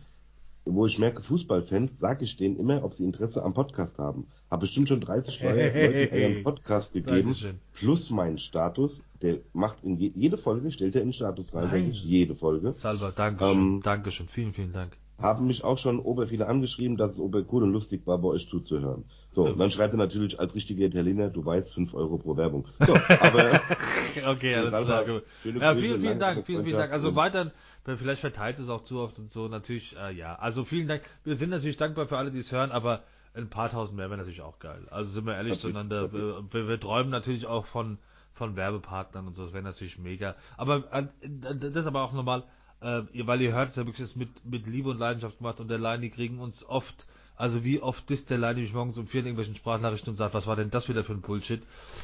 wo ich merke, Fußballfans, sage ich denen immer, ob sie Interesse am Podcast haben. Habe bestimmt schon 30 Leute hey, einen Podcast gegeben, plus meinen Status. Der macht in je, jede Folge, stellt er in den Status rein, eigentlich jede Folge. Salva, Dankeschön, ähm, Dankeschön, vielen, vielen Dank. Haben mich auch schon ober viele angeschrieben, dass es ober cool und lustig war, bei euch zuzuhören. So, ja. dann schreibt er natürlich als richtiger Italiener, du weißt, 5 Euro pro Werbung. So, aber. okay, alles klar. Ja, vielen, vielen Dank, vielen, vielen Dank. Also weiter vielleicht verteilt es auch zu oft und so. Natürlich, äh, ja. Also vielen Dank. Wir sind natürlich dankbar für alle, die es hören, aber ein paar tausend mehr wäre natürlich auch geil. Also sind wir ehrlich zueinander. Wir, wir, wir, träumen natürlich auch von, von Werbepartnern und so. Das wäre natürlich mega. Aber äh, das ist aber auch normal, äh, weil ihr hört es ja wirklich mit, mit Liebe und Leidenschaft gemacht und der Line, die kriegen uns oft. Also wie oft disst der Line mich morgens um vier in irgendwelchen Sprachnachrichten und sagt, was war denn das wieder für ein Bullshit?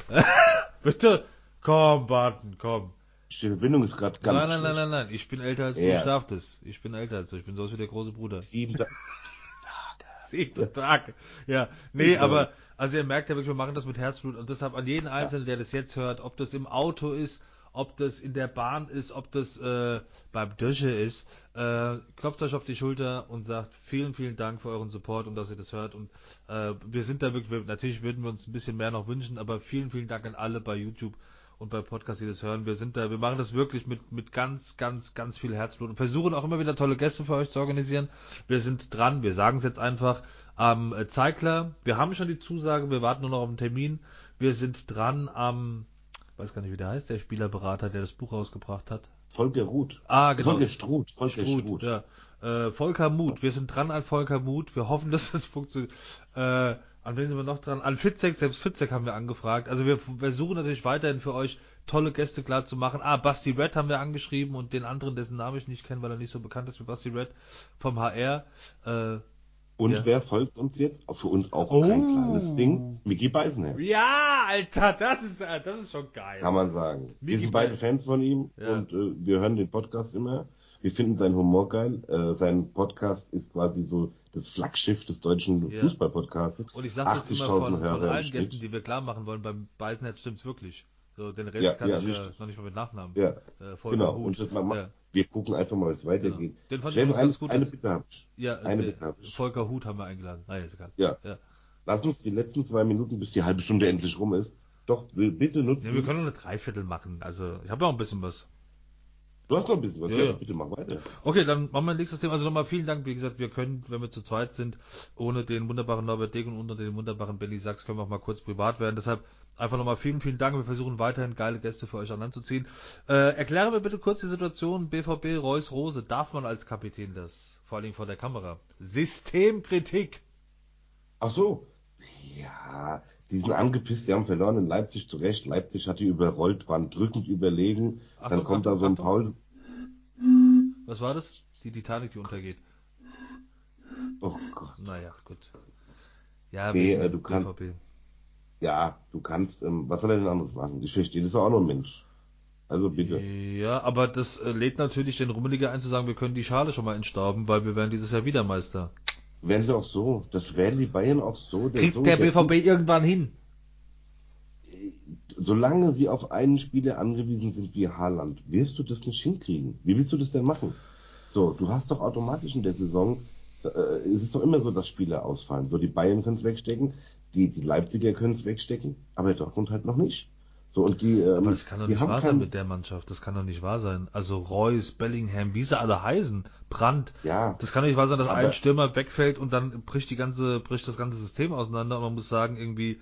Bitte, komm, Barton, komm. Die Verbindung ist gerade ganz Nein, nein, nein, nein, nein. Ich bin älter als du, ich darf das. Ich bin älter als du. Ich bin so wie der große Bruder. Sieben Tage. Sieben Tage. Ja, nee, aber, also ihr merkt ja wirklich, wir machen das mit Herzblut und deshalb an jeden Einzelnen, der das jetzt hört, ob das im Auto ist, ob das in der Bahn ist, ob das äh, beim Dösche ist, äh, klopft euch auf die Schulter und sagt vielen, vielen Dank für euren Support und dass ihr das hört. Und äh, wir sind da wirklich, wir, natürlich würden wir uns ein bisschen mehr noch wünschen, aber vielen, vielen Dank an alle bei YouTube und bei Podcasts, die das hören. Wir sind da, wir machen das wirklich mit, mit ganz, ganz, ganz viel Herzblut und versuchen auch immer wieder tolle Gäste für euch zu organisieren. Wir sind dran, wir sagen es jetzt einfach am äh, Zeigler. Wir haben schon die Zusage, wir warten nur noch auf den Termin. Wir sind dran am, weiß gar nicht, wie der heißt, der Spielerberater, der das Buch rausgebracht hat. Volker Ruth. Ah, genau. Volker Struth. Volker Struth, Struth. ja. Äh, Volker Mut. Wir sind dran an Volker Mut. Wir hoffen, dass das funktioniert. Äh, an wen sind wir noch dran? An Fitzek, selbst Fitzek haben wir angefragt. Also wir versuchen natürlich weiterhin für euch tolle Gäste klar zu machen. Ah, Basti Red haben wir angeschrieben und den anderen, dessen Namen ich nicht kenne, weil er nicht so bekannt ist wie Basti Red vom HR. Äh, und ja. wer folgt uns jetzt? Für uns auch oh. kein kleines Ding. Mickey Beisenherr. Ja, Alter, das ist, äh, das ist schon geil. Kann man sagen. Mickey wir sind beide Fans von ihm ja. und äh, wir hören den Podcast immer. Wir finden seinen Humor geil. Äh, sein Podcast ist quasi so das Flaggschiff des deutschen ja. Fußballpodcasts. Und ich sage das immer von, von allen Gästen, die wir klar machen wollen, beim Beisenherz stimmt's wirklich. So, den Rest ja, kann ja, ich ja noch nicht mal mit Nachnamen. Ja, äh, genau. Hut. Und man macht, wir gucken einfach mal, wie es weitergeht. Genau. Den fand ich eine, ganz gut. Eine Bitte habe ich. Ja, eine Bitte habe ich. Volker Hut haben wir eingeladen. Nein, ist egal. Ja. ja. Lass uns die letzten zwei Minuten, bis die halbe Stunde endlich rum ist, doch bitte nutzen. Ja, wir können nur eine Dreiviertel machen. Also, ich habe noch ein bisschen was. Du hast noch ein bisschen was, ja, ja. bitte mach weiter. Okay, dann machen wir nächstes Thema. Also nochmal vielen Dank. Wie gesagt, wir können, wenn wir zu zweit sind, ohne den wunderbaren Norbert Deg und unter den wunderbaren Benny Sachs, können wir auch mal kurz privat werden. Deshalb einfach nochmal vielen, vielen Dank. Wir versuchen weiterhin geile Gäste für euch an Land zu ziehen. Äh, erkläre mir bitte kurz die Situation BVB Reus Rose. Darf man als Kapitän das? Vor allem vor der Kamera. Systemkritik. Ach so. Ja, die sind angepisst, die haben verloren in Leipzig zu Recht. Leipzig hat die überrollt, waren drückend überlegen. Achtung, Dann kommt Achtung, da so ein Paul. Was war das? Die Titanic, die untergeht. Oh Gott. Naja, gut. Ja, Nee, äh, du kannst-. Ja, du kannst, ähm, was soll er denn anderes machen? Ich verstehe, das ist auch nur ein Mensch. Also bitte. Ja, aber das äh, lädt natürlich den Rummeliger ein zu sagen, wir können die Schale schon mal entstauben, weil wir werden dieses Jahr wieder Meister. Werden sie auch so. Das werden die Bayern auch so. Kriegt so, der BVB irgendwann hin? solange sie auf einen Spieler angewiesen sind wie Haaland, wirst du das nicht hinkriegen. Wie willst du das denn machen? So, du hast doch automatisch in der Saison, äh, es ist doch immer so, dass Spieler ausfallen. So, die Bayern können es wegstecken, die, die Leipziger können es wegstecken, aber Dortmund halt noch nicht. So, und die, ähm, Aber das kann doch nicht wahr sein mit der Mannschaft. Das kann doch nicht wahr sein. Also Reus, Bellingham, wie sie alle heißen, Brandt. Ja, Das kann doch nicht wahr sein, dass ein Stürmer wegfällt und dann bricht die ganze, bricht das ganze System auseinander und man muss sagen, irgendwie,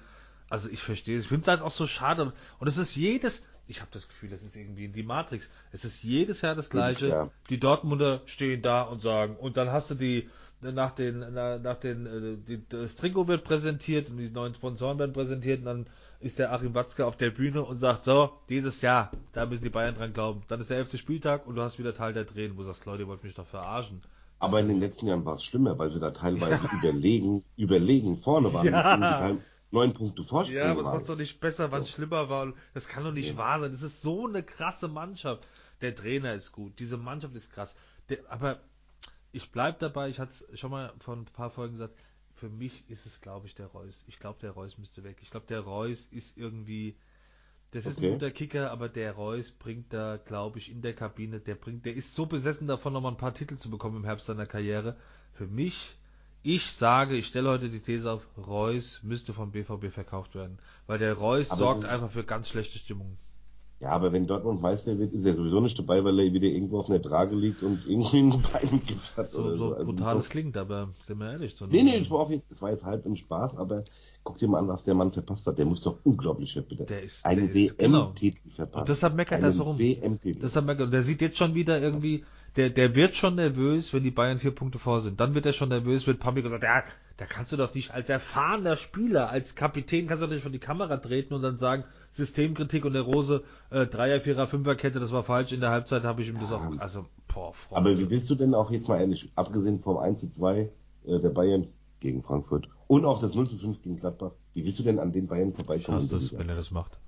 also ich verstehe es. Ich finde es halt auch so schade. Und es ist jedes, ich habe das Gefühl, das ist irgendwie in die Matrix. Es ist jedes Jahr das Gleiche. Jahr. Die Dortmunder stehen da und sagen, und dann hast du die, nach den, na- nach den, äh, das Trikot wird präsentiert und die neuen Sponsoren werden präsentiert und dann ist der Achim Watzke auf der Bühne und sagt so, dieses Jahr, da müssen die Bayern dran glauben. Dann ist der elfte Spieltag und du hast wieder Teil der Tränen, wo du sagst, Leute, ihr wollt mich doch verarschen. aber in den letzten Jahren war es schlimmer, weil sie da teilweise überlegen, überlegen vorne waren. Ja. Neun Punkte Vorsprung Ja, aber es macht doch nicht besser, wann es So. schlimmer war. Das kann doch nicht Ja. wahr sein. Das ist so eine krasse Mannschaft. Der Trainer ist gut, diese Mannschaft ist krass. Der, aber ich bleib dabei, ich hatte es schon mal vor ein paar Folgen gesagt, für mich ist es, glaube ich, der Reus. Ich glaube, der Reus müsste weg. Ich glaube, der Reus ist irgendwie, das ist ein Okay. guter Kicker, aber der Reus bringt da, glaube ich, in der Kabine, der bringt, der ist so besessen davon, nochmal ein paar Titel zu bekommen im Herbst seiner Karriere. Für mich, ich sage, ich stelle heute die These auf, Reus müsste vom BVB verkauft werden. Weil der Reus Aber sorgt einfach für ganz schlechte Stimmung. Ja, aber wenn Dortmund Meister wird, ist er sowieso nicht dabei, weil er wieder irgendwo auf einer Trage liegt und irgendwie einen Beingips hat So, oder so. so Also brutal es klingt, aber sind wir ehrlich. So Nee, nee, das war, auch, jetzt- das war jetzt halb im Spaß, aber guck dir mal an, was der Mann verpasst hat. Der muss doch unglaublich bitte. Der ist- Einen ist- genau. WM-Titel verpasst. Und deshalb meckert er so rum. WM-Titel. Wir, ge- der sieht jetzt schon wieder irgendwie, der, der wird schon nervös, wenn die Bayern vier Punkte vor sind. Dann wird er schon nervös, wird Pampi gesagt, ja, da kannst du doch nicht als erfahrener Spieler, als Kapitän kannst du doch nicht vor die Kamera treten und dann sagen, Systemkritik und der Rose, äh, Dreier, Vierer, Fünferkette, das war falsch. In der Halbzeit habe ich ihm das auch, also, boah, Freunde. aber wie willst du denn auch jetzt mal ehrlich, abgesehen vom 1 zu 2 äh, der Bayern gegen Frankfurt und auch das 0 zu 5 gegen Gladbach, wie willst du denn an den Bayern in der das, wenn er das macht.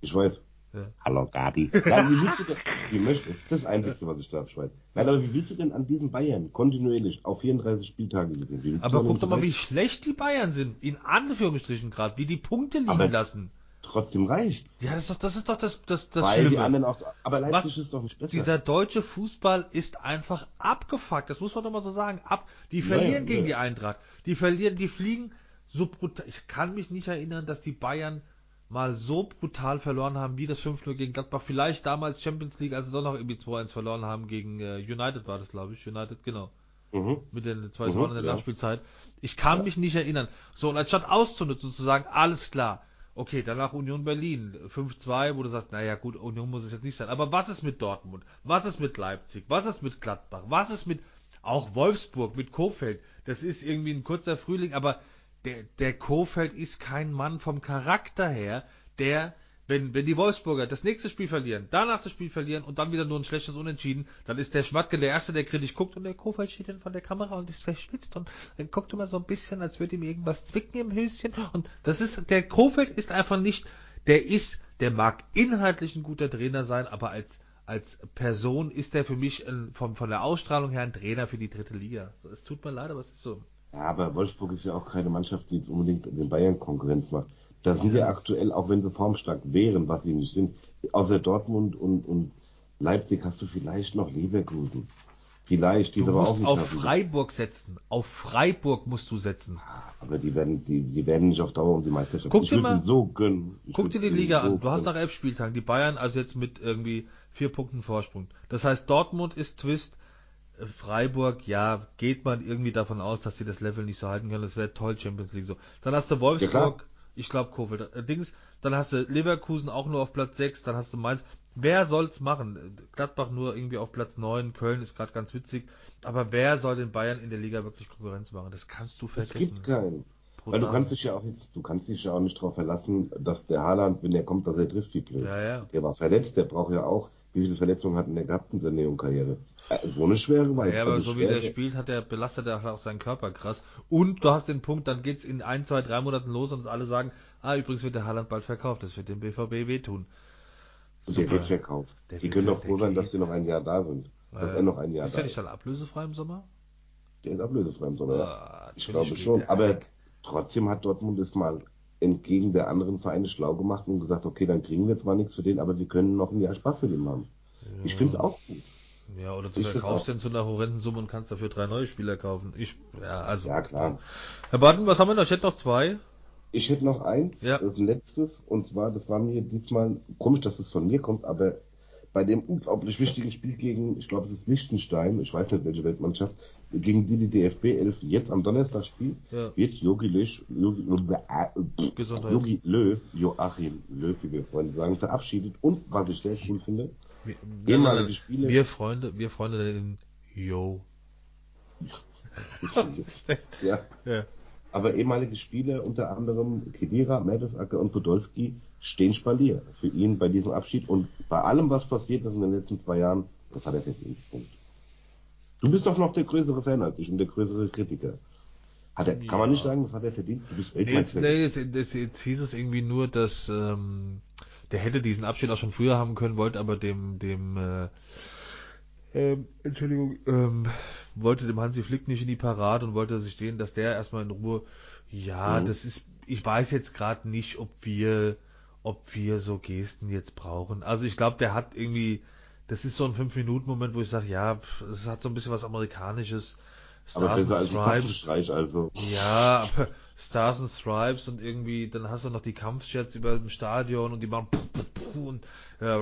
Ich weiß. Ja. Hallo Gabi. Nein, wie willst du denn, wie möchtest, das ist das Einzige, was ich da abschweife. Nein, aber wie willst du denn an diesen Bayern kontinuierlich auf 34 Spieltage gesehen? Aber guck doch mal, wie schlecht die Bayern sind. In Anführungsstrichen gerade, wie die Punkte liegen Aber- lassen. Trotzdem reicht's. Ja, das ist doch das, ist doch das, das, das weil die Schlimme. anderen auch, aber Leipzig Was? ist doch nicht besser. Dieser deutsche Fußball ist einfach abgefuckt. Das muss man doch mal so sagen. Ab, die Ja, verlieren ja, gegen ja. die Eintracht. Die verlieren, die fliegen so brutal. Ich kann mich nicht erinnern, dass die Bayern mal so brutal verloren haben, wie das 5-0 gegen Gladbach. Vielleicht damals Champions League, als sie doch noch irgendwie 2-1 verloren haben gegen äh, United war das, glaube ich. United, genau. mhm. Mit den zwei Mhm, Toren in der ja. Nachspielzeit. Ich kann Ja. mich nicht erinnern. So, und anstatt auszunutzen zu sagen, alles klar, okay, danach Union Berlin, 5-2, wo du sagst, naja gut, Union muss es jetzt nicht sein. Aber was ist mit Dortmund? Was ist mit Leipzig? Was ist mit Gladbach? Was ist mit auch Wolfsburg, mit Kofeld? Das ist irgendwie ein kurzer Frühling, aber der, der Kofeld ist kein Mann vom Charakter her, der wenn, wenn die Wolfsburger das nächste Spiel verlieren, danach das Spiel verlieren und dann wieder nur ein schlechtes Unentschieden, dann ist der Schmatke der Erste, der kritisch guckt und der Kofeld steht dann von der Kamera und ist verschwitzt und dann guckt immer so ein bisschen, als würde ihm irgendwas zwicken im Höschen und das ist, der Kofeld ist einfach nicht, der ist, der mag inhaltlich ein guter Trainer sein, aber als, als Person ist der für mich ein, vom, von der Ausstrahlung her ein Trainer für die dritte Liga. So, es tut mir leid, aber es ist so. Ja, aber Wolfsburg ist ja auch keine Mannschaft, die jetzt unbedingt den Bayern Konkurrenz macht. Da sind ja aktuell, auch wenn sie formstark wären, was sie nicht sind, außer Dortmund und, und Leipzig hast du vielleicht noch Leverkusen. Vielleicht, die Du aber auch nicht auf schaffen. Freiburg setzen. Auf Freiburg musst du setzen. Aber die werden, die, die werden nicht auf Dauer um die Meisterschaft. Guck ich dir mal- so gönnen. Ich Guck dir die Liga so an. Du hast nach elf Spieltagen die Bayern also jetzt mit irgendwie vier Punkten Vorsprung. Das heißt, Dortmund ist Twist. Freiburg, ja, geht man irgendwie davon aus, dass sie das Level nicht so halten können. Das wäre toll, Champions League so. Dann hast du Ja, Wolfsburg, klar. Ich glaube Kofeld, äh, Dings, dann hast du Leverkusen auch nur auf Platz 6, dann hast du Mainz. Wer soll's machen? Gladbach nur irgendwie auf Platz 9, Köln ist gerade ganz witzig. Aber wer soll den Bayern in der Liga wirklich Konkurrenz machen? Das kannst du Es vergessen. gibt keinen. Weil du Brutal. kannst dich ja auch jetzt, du kannst dich ja auch nicht darauf verlassen, dass der Haaland, wenn er kommt, dass er trifft wie blöd. Ja, ja. Der war verletzt, der braucht ja auch, wie viele Verletzungen hat denn der gehabt in seiner Neon-Karriere? So eine schwere Weise. Ja, aber also so wie der spielt, hat er, belastet er auch seinen Körper krass. Und du hast den Punkt, dann geht's in ein, zwei, drei Monaten los und alle sagen, ah, übrigens wird der Haaland bald verkauft, das wird dem BVB wehtun. Und der wird verkauft. Der die können doch froh sein, dass sie noch ein Jahr da sind. Dass äh, er noch ein Jahr ist da ist. Ist der nicht dann ablösefrei im Sommer? Der ist ablösefrei im Sommer, ah, ja. Ich glaube schon. Aber trotzdem hat Dortmund es mal entgegen der anderen Vereine schlau gemacht und gesagt, okay, dann kriegen wir zwar nichts für den, aber wir können noch ein Jahr Spaß mit ihm haben. Ja. Ich finde es auch gut. Ja, oder du ich verkaufst den zu einer horrenden Summe und kannst dafür drei neue Spieler kaufen. Ich, ja, also. Ja, klar. Herr Baden, was haben wir noch? Ich hätte noch zwei. Ich hätte noch eins, ja. das letztes, und zwar, das war mir diesmal, komisch, dass es von mir kommt, aber bei dem unglaublich wichtigen Spiel gegen, ich glaube, es ist Liechtenstein, ich weiß nicht welche Weltmannschaft, gegen die die DFB 11 jetzt am Donnerstag spielt, ja. wird Jogi Löw, Jogi, Löw, Joachim Löw, wie wir Freunde sagen, verabschiedet und, was ich sehr cool finde, wir, ehemalige Spiele. Wir Freunde, wir Freunde nennen ja. ja. Aber ehemalige Spieler, unter anderem Kedira, Mertesacker und Podolski, stehen Spalier für ihn bei diesem Abschied. Und bei allem, was passiert ist in den letzten zwei Jahren, das hat er verdient. Punkt. Du bist doch noch der größere Fan als ich und der größere Kritiker. Hat er, ja. Kann man nicht sagen, das hat er verdient? Du bist Weltmeister. Nee, jetzt, nee, jetzt, jetzt, jetzt hieß es irgendwie nur, dass ähm, der hätte diesen Abschied auch schon früher haben können, wollte aber dem, dem äh, ähm, Entschuldigung, ähm, wollte dem Hansi Flick nicht in die Parade und wollte sich stehen, dass der erstmal in Ruhe, ja, mhm. das ist, ich weiß jetzt gerade nicht, ob wir ob wir so Gesten jetzt brauchen. Also ich glaube, der hat irgendwie, das ist so ein 5-Minuten-Moment, wo ich sage, ja, es hat so ein bisschen was Amerikanisches. Stars and Stripes. Also. Ja, aber Stars and Stripes und irgendwie, dann hast du noch die Kampfjets über dem Stadion und die machen und ja,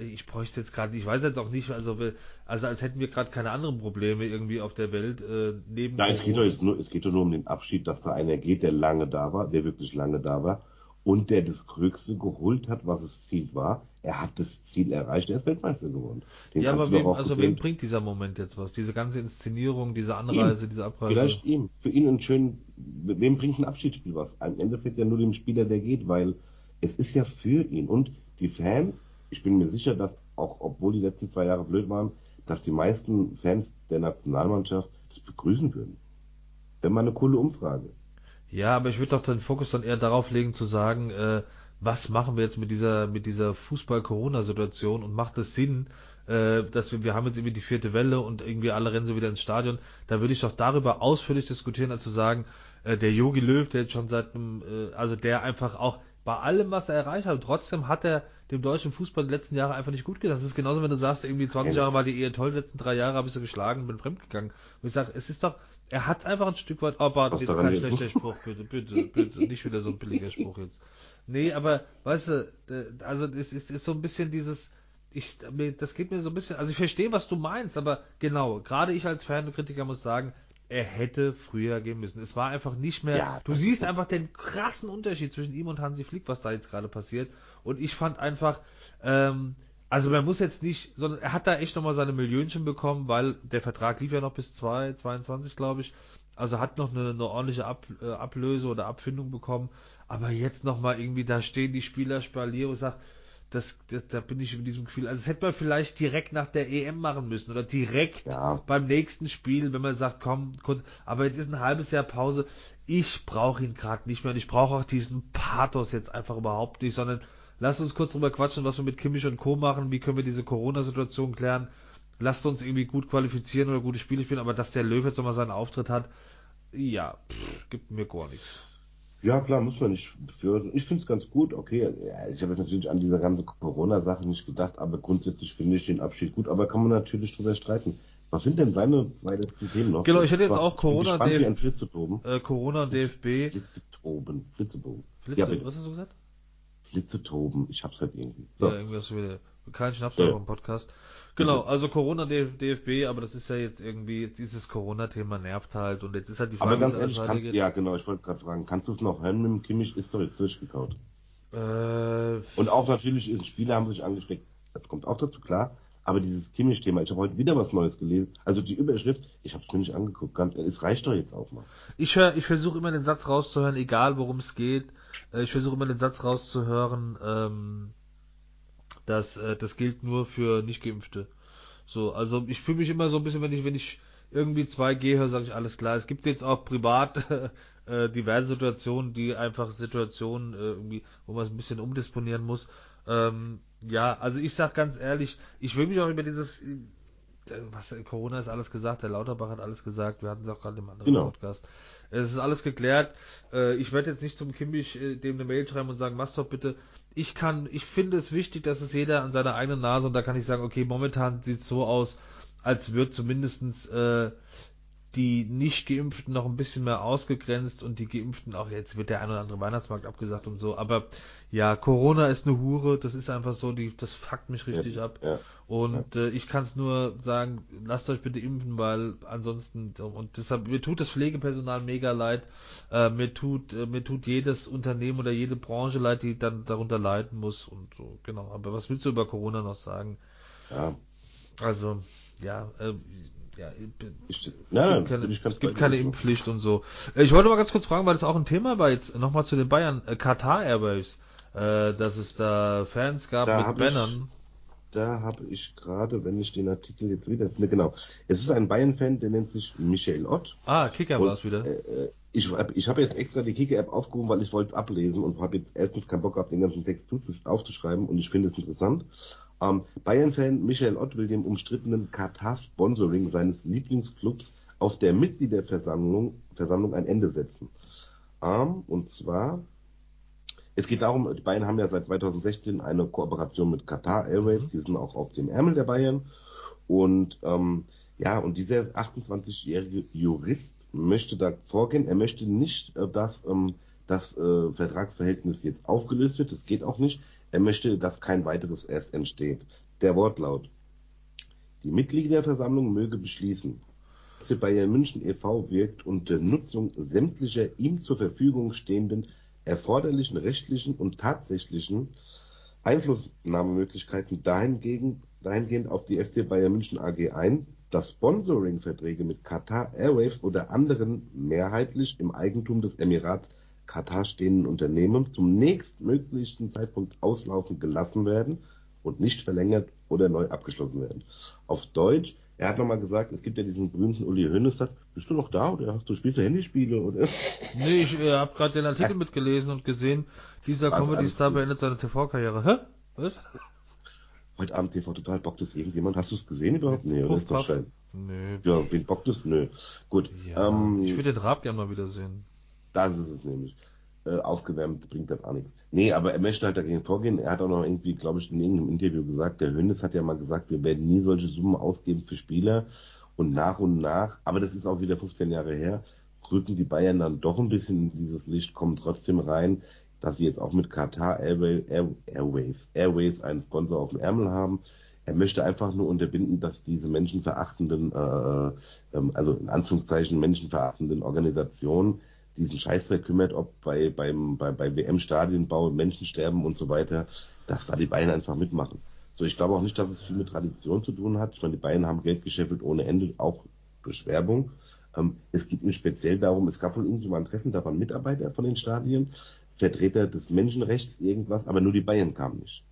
ich bräuchte jetzt gerade, ich weiß jetzt auch nicht, also also als hätten wir gerade keine anderen Probleme irgendwie auf der Welt äh, neben. Nein, es geht doch jetzt nur, es geht doch nur um den Abschied, dass da einer geht, der lange da war, der wirklich lange da war und der das Höchste geholt hat, was das Ziel war. Er hat das Ziel erreicht, er ist Weltmeister geworden. Den ja, aber wem, also wem bringt dieser Moment jetzt was? Diese ganze Inszenierung, diese Anreise, ihm. diese Abreise? Vielleicht ihm. Für ihn einen schönen, wem bringt ein Abschiedsspiel was? Im Endeffekt ja nur dem Spieler, der geht, weil es ist ja für ihn. Und die Fans, ich bin mir sicher, dass auch, obwohl die letzten zwei Jahre blöd waren, dass die meisten Fans der Nationalmannschaft das begrüßen würden. Wenn mal eine coole Umfrage. Ja, aber ich würde doch den Fokus dann eher darauf legen zu sagen, äh, was machen wir jetzt mit dieser mit dieser Fußball-Corona-Situation und macht es Sinn, äh, dass wir wir haben jetzt irgendwie die vierte Welle und irgendwie alle rennen so wieder ins Stadion. Da würde ich doch darüber ausführlich diskutieren, als zu sagen, äh, der Yogi Löw, der jetzt schon seit einem, äh, also der einfach auch bei allem, was er erreicht hat, trotzdem hat er dem deutschen Fußball die letzten Jahre einfach nicht gut getan. Das ist genauso, wenn du sagst, irgendwie 20 Jahre war die Ehe toll, die letzten drei Jahre habe ich so geschlagen, bin fremdgegangen. Und ich sage, es ist doch, er hat einfach ein Stück weit, oh, Bart, jetzt kein schlechter Spruch, bitte, bitte, bitte, nicht wieder so ein billiger Spruch jetzt. Nee, aber, weißt du, also, es ist, ist so ein bisschen dieses, ich, das geht mir so ein bisschen, also ich verstehe, was du meinst, aber genau, gerade ich als Fan und Kritiker muss sagen, er hätte früher gehen müssen. Es war einfach nicht mehr. Ja, du siehst einfach den krassen Unterschied zwischen ihm und Hansi Flick, was da jetzt gerade passiert. Und ich fand einfach, ähm, also man muss jetzt nicht, sondern er hat da echt nochmal seine Millionchen bekommen, weil der Vertrag lief ja noch bis 2022, glaube ich. Also hat noch eine, eine ordentliche Ab, äh, Ablöse oder Abfindung bekommen. Aber jetzt nochmal irgendwie, da stehen die Spieler Spalier und sagt, das, das, da bin ich mit diesem Gefühl. Also das hätte man vielleicht direkt nach der EM machen müssen oder direkt ja. beim nächsten Spiel, wenn man sagt, komm, kurz, aber jetzt ist ein halbes Jahr Pause. Ich brauche ihn gerade nicht mehr und ich brauche auch diesen Pathos jetzt einfach überhaupt nicht, sondern Lasst uns kurz drüber quatschen, was wir mit Kimmich und Co. machen, wie können wir diese Corona-Situation klären. Lasst uns irgendwie gut qualifizieren oder gute Spiele spielen, aber dass der Löw jetzt nochmal seinen Auftritt hat, ja, pff, gibt mir gar nichts. Ja, klar, muss man nicht für. Ich finde es ganz gut, okay. Ich habe jetzt natürlich an diese ganze Corona-Sache nicht gedacht, aber grundsätzlich finde ich den Abschied gut, aber kann man natürlich drüber streiten. Was sind denn deine zwei letzten Themen noch? Genau, ich hätte jetzt auch Corona, DF äh, Corona DFB. Flitzetoben. Flitzebogen. Flitze, ja, was hast du gesagt? Blitze toben. Ich hab's halt irgendwie. So. Ja, irgendwas wieder. Kein Schnaps ja. im Podcast. Genau, also Corona DFB, aber das ist ja jetzt irgendwie, dieses Corona-Thema nervt halt und jetzt ist halt die Frage, aber ganz ehrlich, kann, ja genau, ich wollte gerade fragen, kannst du es noch hören mit dem Kimmich? Ist doch jetzt durchgekaut. Äh, und auch natürlich, Spieler haben sich angesteckt. Das kommt auch dazu, klar. Aber dieses Kimmich-Thema, ich habe heute wieder was Neues gelesen. Also die Überschrift, ich habe es mir nicht angeguckt. Ganz, es reicht doch jetzt auch mal. Ich ich versuche immer den Satz rauszuhören, egal worum es geht. Äh, ich versuche immer den Satz rauszuhören. Ähm, dass äh, das gilt nur für nicht geimpfte. So, also ich fühle mich immer so ein bisschen, wenn ich wenn ich irgendwie 2G höre, sage ich alles klar. Es gibt jetzt auch privat äh, diverse Situationen, die einfach Situationen äh, irgendwie, wo man es ein bisschen umdisponieren muss. Ähm, ja, also ich sag ganz ehrlich, ich will mich auch über dieses äh, was Corona ist alles gesagt, der Lauterbach hat alles gesagt, wir hatten es auch gerade im anderen genau. Podcast. Es ist alles geklärt. Äh, ich werde jetzt nicht zum Kimmich äh, dem eine Mail schreiben und sagen, mach's doch bitte. Ich kann, ich finde es wichtig, dass es jeder an seiner eigenen Nase und da kann ich sagen, okay, momentan sieht es so aus, als wird zumindestens äh, die nicht Geimpften noch ein bisschen mehr ausgegrenzt und die Geimpften auch, jetzt wird der ein oder andere Weihnachtsmarkt abgesagt und so, aber ja, Corona ist eine Hure, das ist einfach so, die, das fuckt mich richtig ja, ab. Ja, und ja. Äh, ich kann es nur sagen, lasst euch bitte impfen, weil ansonsten, und deshalb, mir tut das Pflegepersonal mega leid, äh, mir tut, äh, mir tut jedes Unternehmen oder jede Branche leid, die dann darunter leiden muss und so, genau. Aber was willst du über Corona noch sagen? Also, ja, äh, ja, ich, es ja, gibt keine, es gibt keine Impfpflicht und so. Ich wollte mal ganz kurz fragen, weil das auch ein Thema war jetzt nochmal zu den Bayern, äh, Katar Airways, äh, dass es da Fans gab da mit Bannern. Ich, da habe ich gerade, wenn ich den Artikel jetzt wieder finde, genau. Es ist ein Bayern-Fan, der nennt sich Michael Ott. Ah, Kicker war es wieder. Äh, äh ich ich habe jetzt extra die Kicker-App aufgehoben, weil ich wollte es ablesen und habe jetzt erstens keinen Bock gehabt, den ganzen Text aufzuschreiben und ich finde es interessant. Ähm, Bayern-Fan Michael Ott will dem umstrittenen Katar-Sponsoring seines Lieblingsclubs auf der Mitgliederversammlung Versammlung ein Ende setzen. Ähm, und zwar, es geht darum, die Bayern haben ja seit 2016 eine Kooperation mit Qatar Airways, mhm. die sind auch auf dem Ärmel der Bayern. Und ähm, ja, und dieser 28-jährige Jurist möchte da vorgehen. Er möchte nicht, äh, dass ähm, das äh, Vertragsverhältnis jetzt aufgelöst wird. Das geht auch nicht. Er möchte, dass kein weiteres erst entsteht. Der Wortlaut. Die Mitgliederversammlung möge beschließen, für Bayern München e.V. wirkt unter Nutzung sämtlicher ihm zur Verfügung stehenden erforderlichen rechtlichen und tatsächlichen Einflussnahmemöglichkeiten dahingehend, dahingehend auf die FC Bayern München AG ein, dass Sponsoring-Verträge mit Qatar Airways oder anderen mehrheitlich im Eigentum des Emirats Katar stehenden Unternehmen zum nächstmöglichen Zeitpunkt auslaufen gelassen werden und nicht verlängert oder neu abgeschlossen werden. Auf Deutsch, er hat nochmal gesagt, es gibt ja diesen berühmten Uli Hoeneß, sagt, bist du noch da oder hast du spielst du Handyspiele oder? Nee, ich äh, habe gerade den Artikel mitgelesen und gesehen, dieser also Comedy-Star beendet seine TV-Karriere. Hä? Was? Heute Abend TV total bockt es irgendjemand. Hast du es gesehen überhaupt? Nee, oder ist doch scheiße. Nee. Ja, wen bockt es? Nö. Gut. Ja, ähm, ich würde den Raab gerne mal wieder sehen. Das ist es nämlich. Äh, aufgewärmt bringt das auch nichts. Nee, aber er möchte halt dagegen vorgehen. Er hat auch noch irgendwie, glaube ich, in irgendeinem Interview gesagt, der Hönes hat ja mal gesagt, wir werden nie solche Summen ausgeben für Spieler. Und nach und nach, aber das ist auch wieder 15 Jahre her, rücken die Bayern dann doch ein bisschen in dieses Licht, kommen trotzdem rein, dass sie jetzt auch mit Qatar Airways, Airways, Airways einen Sponsor auf dem Ärmel haben. Er möchte einfach nur unterbinden, dass diese menschenverachtenden, äh, äh, also in Anführungszeichen menschenverachtenden Organisationen diesen Scheißdreck kümmert, ob bei, beim, bei, bei WM-Stadienbau Menschen sterben und so weiter, dass da die Bayern einfach mitmachen. So, ich glaube auch nicht, dass es viel mit Tradition zu tun hat. Ich meine, die Bayern haben Geld gescheffelt ohne Ende, auch durch Werbung. Ähm, es geht mir speziell darum, es gab wohl irgendwie mal ein Treffen, da waren Mitarbeiter von den Stadien, Vertreter des Menschenrechts, irgendwas, aber nur die Bayern kamen nicht.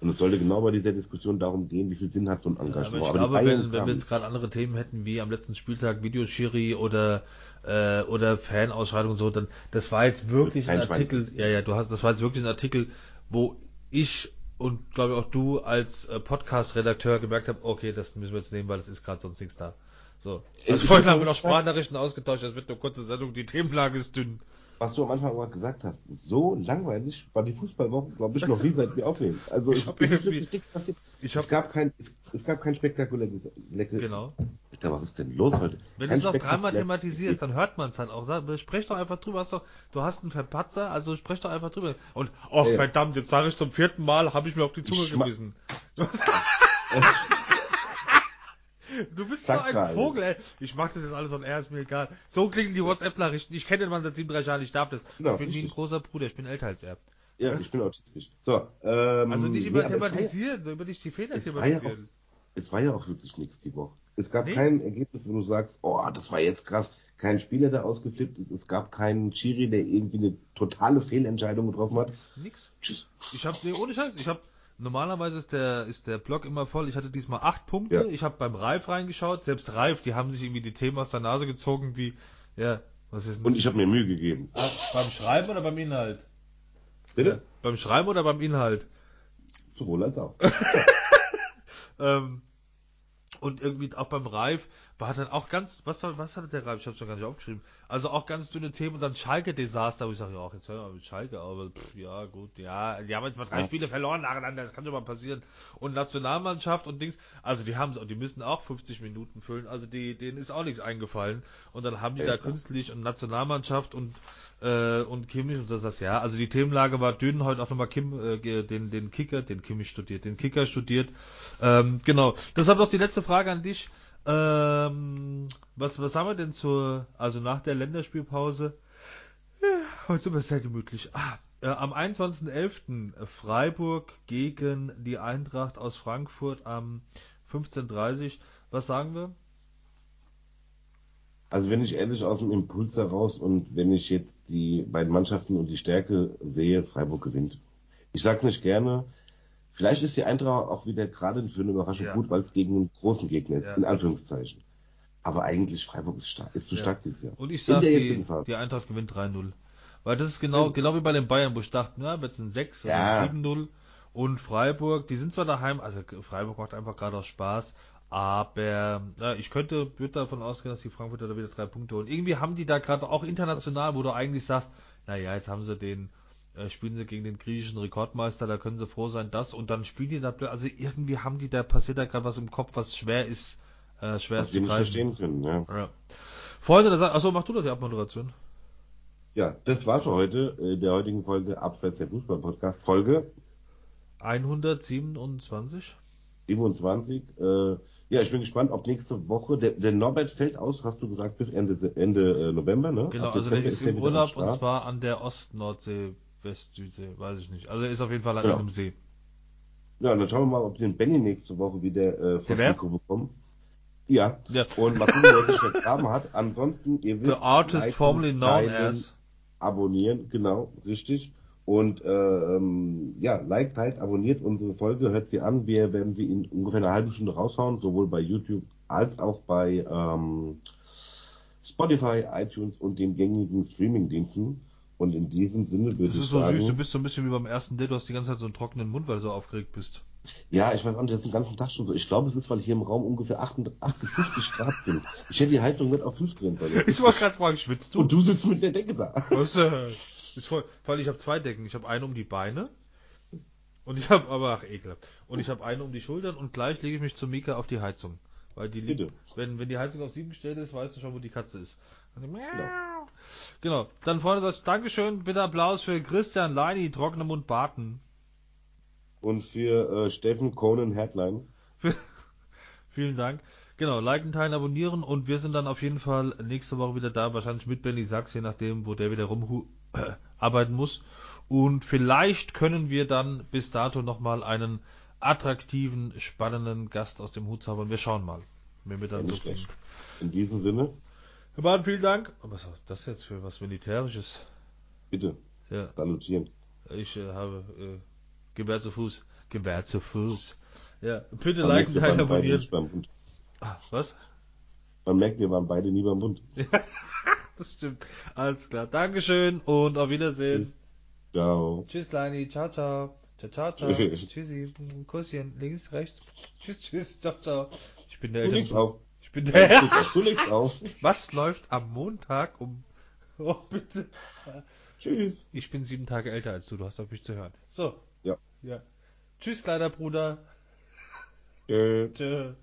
Und es sollte genau bei dieser Diskussion darum gehen, wie viel Sinn hat so ein Engagement. Ja, aber ich aber glaube, wenn, wenn wir jetzt gerade andere Themen hätten, wie am letzten Spieltag Videoschiri oder äh, oder Fanausschreitung und so, dann das war jetzt wirklich ein Artikel, Schwein. ja, ja, du hast, das war jetzt wirklich ein Artikel, wo ich und glaube auch du als äh, Podcast-Redakteur gemerkt habe, okay, das müssen wir jetzt nehmen, weil es ist gerade sonst nichts da. So. Also vorhin haben wir noch Sprachnachrichten ausgetauscht, das wird eine kurze Sendung, die Themenlage ist dünn was du am Anfang mal gesagt hast, so langweilig war die Fußballwoche, glaube ich, noch nie seit wir aufnehmen. Also ich es, ist wirklich passiert. Ich hab, es gab kein, es, es gab kein spektakuläres. Genau. Alter, was ist denn los heute? Wenn du es noch dreimal thematisierst, dann hört man es halt auch. Sprech doch einfach drüber. Hast doch, du hast einen Verpatzer, also sprech doch einfach drüber. Und, oh ja. verdammt, jetzt sage ich zum vierten Mal, habe ich mir auf die Zunge gebissen. Du bist Zack, so ein Vogel, ey. Ich mach das jetzt alles on air, ist mir egal. So klingen die WhatsApp-Nachrichten. Ich kenne den Mann seit 37 Jahren, ich darf das. Genau, ich bin richtig. wie ein großer Bruder, ich bin älter als er. Ja, ich bin autistisch. So, ähm, Also nicht über nee, thematisieren, ja, über nicht die Fehler thematisieren. War ja auch, es war ja auch wirklich nichts die Woche. Es gab nee. kein Ergebnis, wo du sagst, oh, das war jetzt krass. Kein Spieler, der ausgeflippt ist. Es gab keinen Chiri, der irgendwie eine totale Fehlentscheidung getroffen hat. Nix. Tschüss. Ich hab, nee, ohne Scheiß, ich hab Normalerweise ist der, ist der Blog immer voll. Ich hatte diesmal acht Punkte. Ja. Ich habe beim Reif reingeschaut. Selbst Reif, die haben sich irgendwie die Themen aus der Nase gezogen, wie, ja, was ist denn Und das? ich habe mir Mühe gegeben. Ah, beim Schreiben oder beim Inhalt? Bitte? Beim Schreiben oder beim Inhalt? Sowohl als auch. Ähm, und irgendwie auch beim Reif war dann auch ganz, was, was hatte der Reif? Ich hab's mir gar nicht aufgeschrieben. Also auch ganz dünne Themen und dann Schalke-Desaster, wo ich sage, ja, auch jetzt hör mal mit Schalke, aber pff, ja, gut, ja, die haben jetzt mal drei Ja. Spiele verloren nacheinander, das kann schon mal passieren. Und Nationalmannschaft und Dings, also die haben die müssen auch 50 Minuten füllen, also die, denen ist auch nichts eingefallen. Und dann haben die Ja, da künstlich und Nationalmannschaft und äh, und Kimmich und so das ja, also die Themenlage war dünn, heute auch nochmal Kim, äh, den, den Kicker, den Kimmich studiert, den Kicker studiert. Ähm, genau. Deshalb noch die letzte Frage an dich. Ähm, was, was haben wir denn zur, also nach der Länderspielpause? Ja, heute sind wir sehr gemütlich. Ah, äh, am 21.11. Freiburg gegen die Eintracht aus Frankfurt am 15.30 Was sagen wir? Also wenn ich ehrlich aus dem Impuls heraus und wenn ich jetzt die beiden Mannschaften und die Stärke sehe, Freiburg gewinnt. Ich sag's nicht gerne. Vielleicht ist die Eintracht auch wieder gerade für eine Überraschung Ja. gut, weil es gegen einen großen Gegner ist, Ja. in Anführungszeichen. Aber eigentlich Freiburg ist, stark, ist zu Ja. stark dieses Jahr. Und ich sage, die, die Eintracht gewinnt 3-0. Weil das ist genau, genau wie bei den Bayern, wo ich dachte, na, wird es ein 6 oder ein 7-0. Und Freiburg, die sind zwar daheim, also Freiburg macht einfach gerade auch Spaß, aber ja, ich könnte, würde davon ausgehen, dass die Frankfurter da wieder drei Punkte holen. Irgendwie haben die da gerade auch international, wo du eigentlich sagst, naja, jetzt haben sie den, spielen sie gegen den griechischen Rekordmeister, da können sie froh sein, das und dann spielen die da, also irgendwie haben die da, passiert da gerade was im Kopf, was schwer ist, äh, schwer Was zu nicht greifen. verstehen können. Ja. Ja. Freunde, das, achso, mach du doch die Abmoderation. ja, das war's für heute, äh, der heutigen Folge Abseits der Fußball-Podcast. Folge 127. 27. Äh, ja, ich bin gespannt, ob nächste Woche, der, der Norbert fällt aus, hast du gesagt, bis Ende, Ende äh, November, ne? Genau, also der ist im Urlaub und zwar an der Ost-Nordsee, West-Südsee, weiß ich nicht. Also er ist auf jeden Fall an Genau. einem See. Ja, dann schauen wir mal, ob wir den Benny nächste Woche wieder äh, von? Nico bekommen. Ja. Ja. Und mal gucken, wer sich vergraben hat. Ansonsten, ihr wisst, The artist liken, formerly known teilen, as. abonnieren, genau, richtig. Und äh, ähm, ja, liked, teilt, abonniert unsere Folge, hört sie an. Wir werden sie in ungefähr einer halben Stunde raushauen, sowohl bei YouTube als auch bei ähm, Spotify, iTunes und den gängigen Streaming-Diensten. Und in diesem Sinne würde Das ich ist so sagen, süß, du bist so ein bisschen wie beim ersten Date, du hast die ganze Zeit so einen trockenen Mund, weil du so aufgeregt bist. ja, ich weiß auch nicht, das ist den ganzen Tag schon so. Ich glaube, es ist, weil hier im Raum ungefähr 58 58 Grad sind. Ich hätte die Heizung nicht auf 5 drehen sollen. Ich wollte gerade fragen, schwitzt du? Und du sitzt mit der Decke da. Was, äh, ist voll, vor allem ich habe zwei Decken. Ich habe eine um die Beine und ich habe, aber ach ekelhaft. Und ich habe eine um die Schultern und gleich lege ich mich zu Mika auf die Heizung. Weil die liegt, Bitte. wenn, wenn die Heizung auf sieben gestellt ist, weißt du schon, wo die Katze ist. Und die, miau. Genau. Dann Freunde, sagt Dankeschön, bitte Applaus für Christian Leini, trockene Mund Barten. Und für äh, Steffen Conan Headline. Vielen Dank. Genau, liken, teilen, abonnieren und wir sind dann auf jeden Fall nächste Woche wieder da, wahrscheinlich mit Benny Sachs, je nachdem, wo der wieder rum arbeiten muss. Und vielleicht können wir dann bis dato nochmal einen attraktiven, spannenden Gast aus dem Hut zaubern. Wir schauen mal, wenn wir dann so. In diesem Sinne, Baden, vielen Dank. Was ist das jetzt für was Militärisches? bitte Ja, salutieren. ich äh, habe äh, Gewehr zu Fuß. Gewehr zu Fuß. Ja, bitte Man liken, teilen, abonnieren. Ah, was? Man merkt, wir waren beide nie beim Bund. Das stimmt. Alles klar. Dankeschön und auf Wiedersehen. Ciao. Tschüss, Leini. Ciao, ciao. Ciao, ciao, ciao. Tschüss. Tschüssi. Ein Kusschen. Links, rechts. Tschüss, tschüss. Ciao, ciao. Ich bin der Eltern. Ich bin der. auf. Du legst auf. Was läuft am Montag um. Oh, bitte. Tschüss. Ich bin sieben Tage älter als du. Du hast auf mich zu hören. So. Ja. Ja. Tschüss, kleiner Bruder. Tschö. Tschö.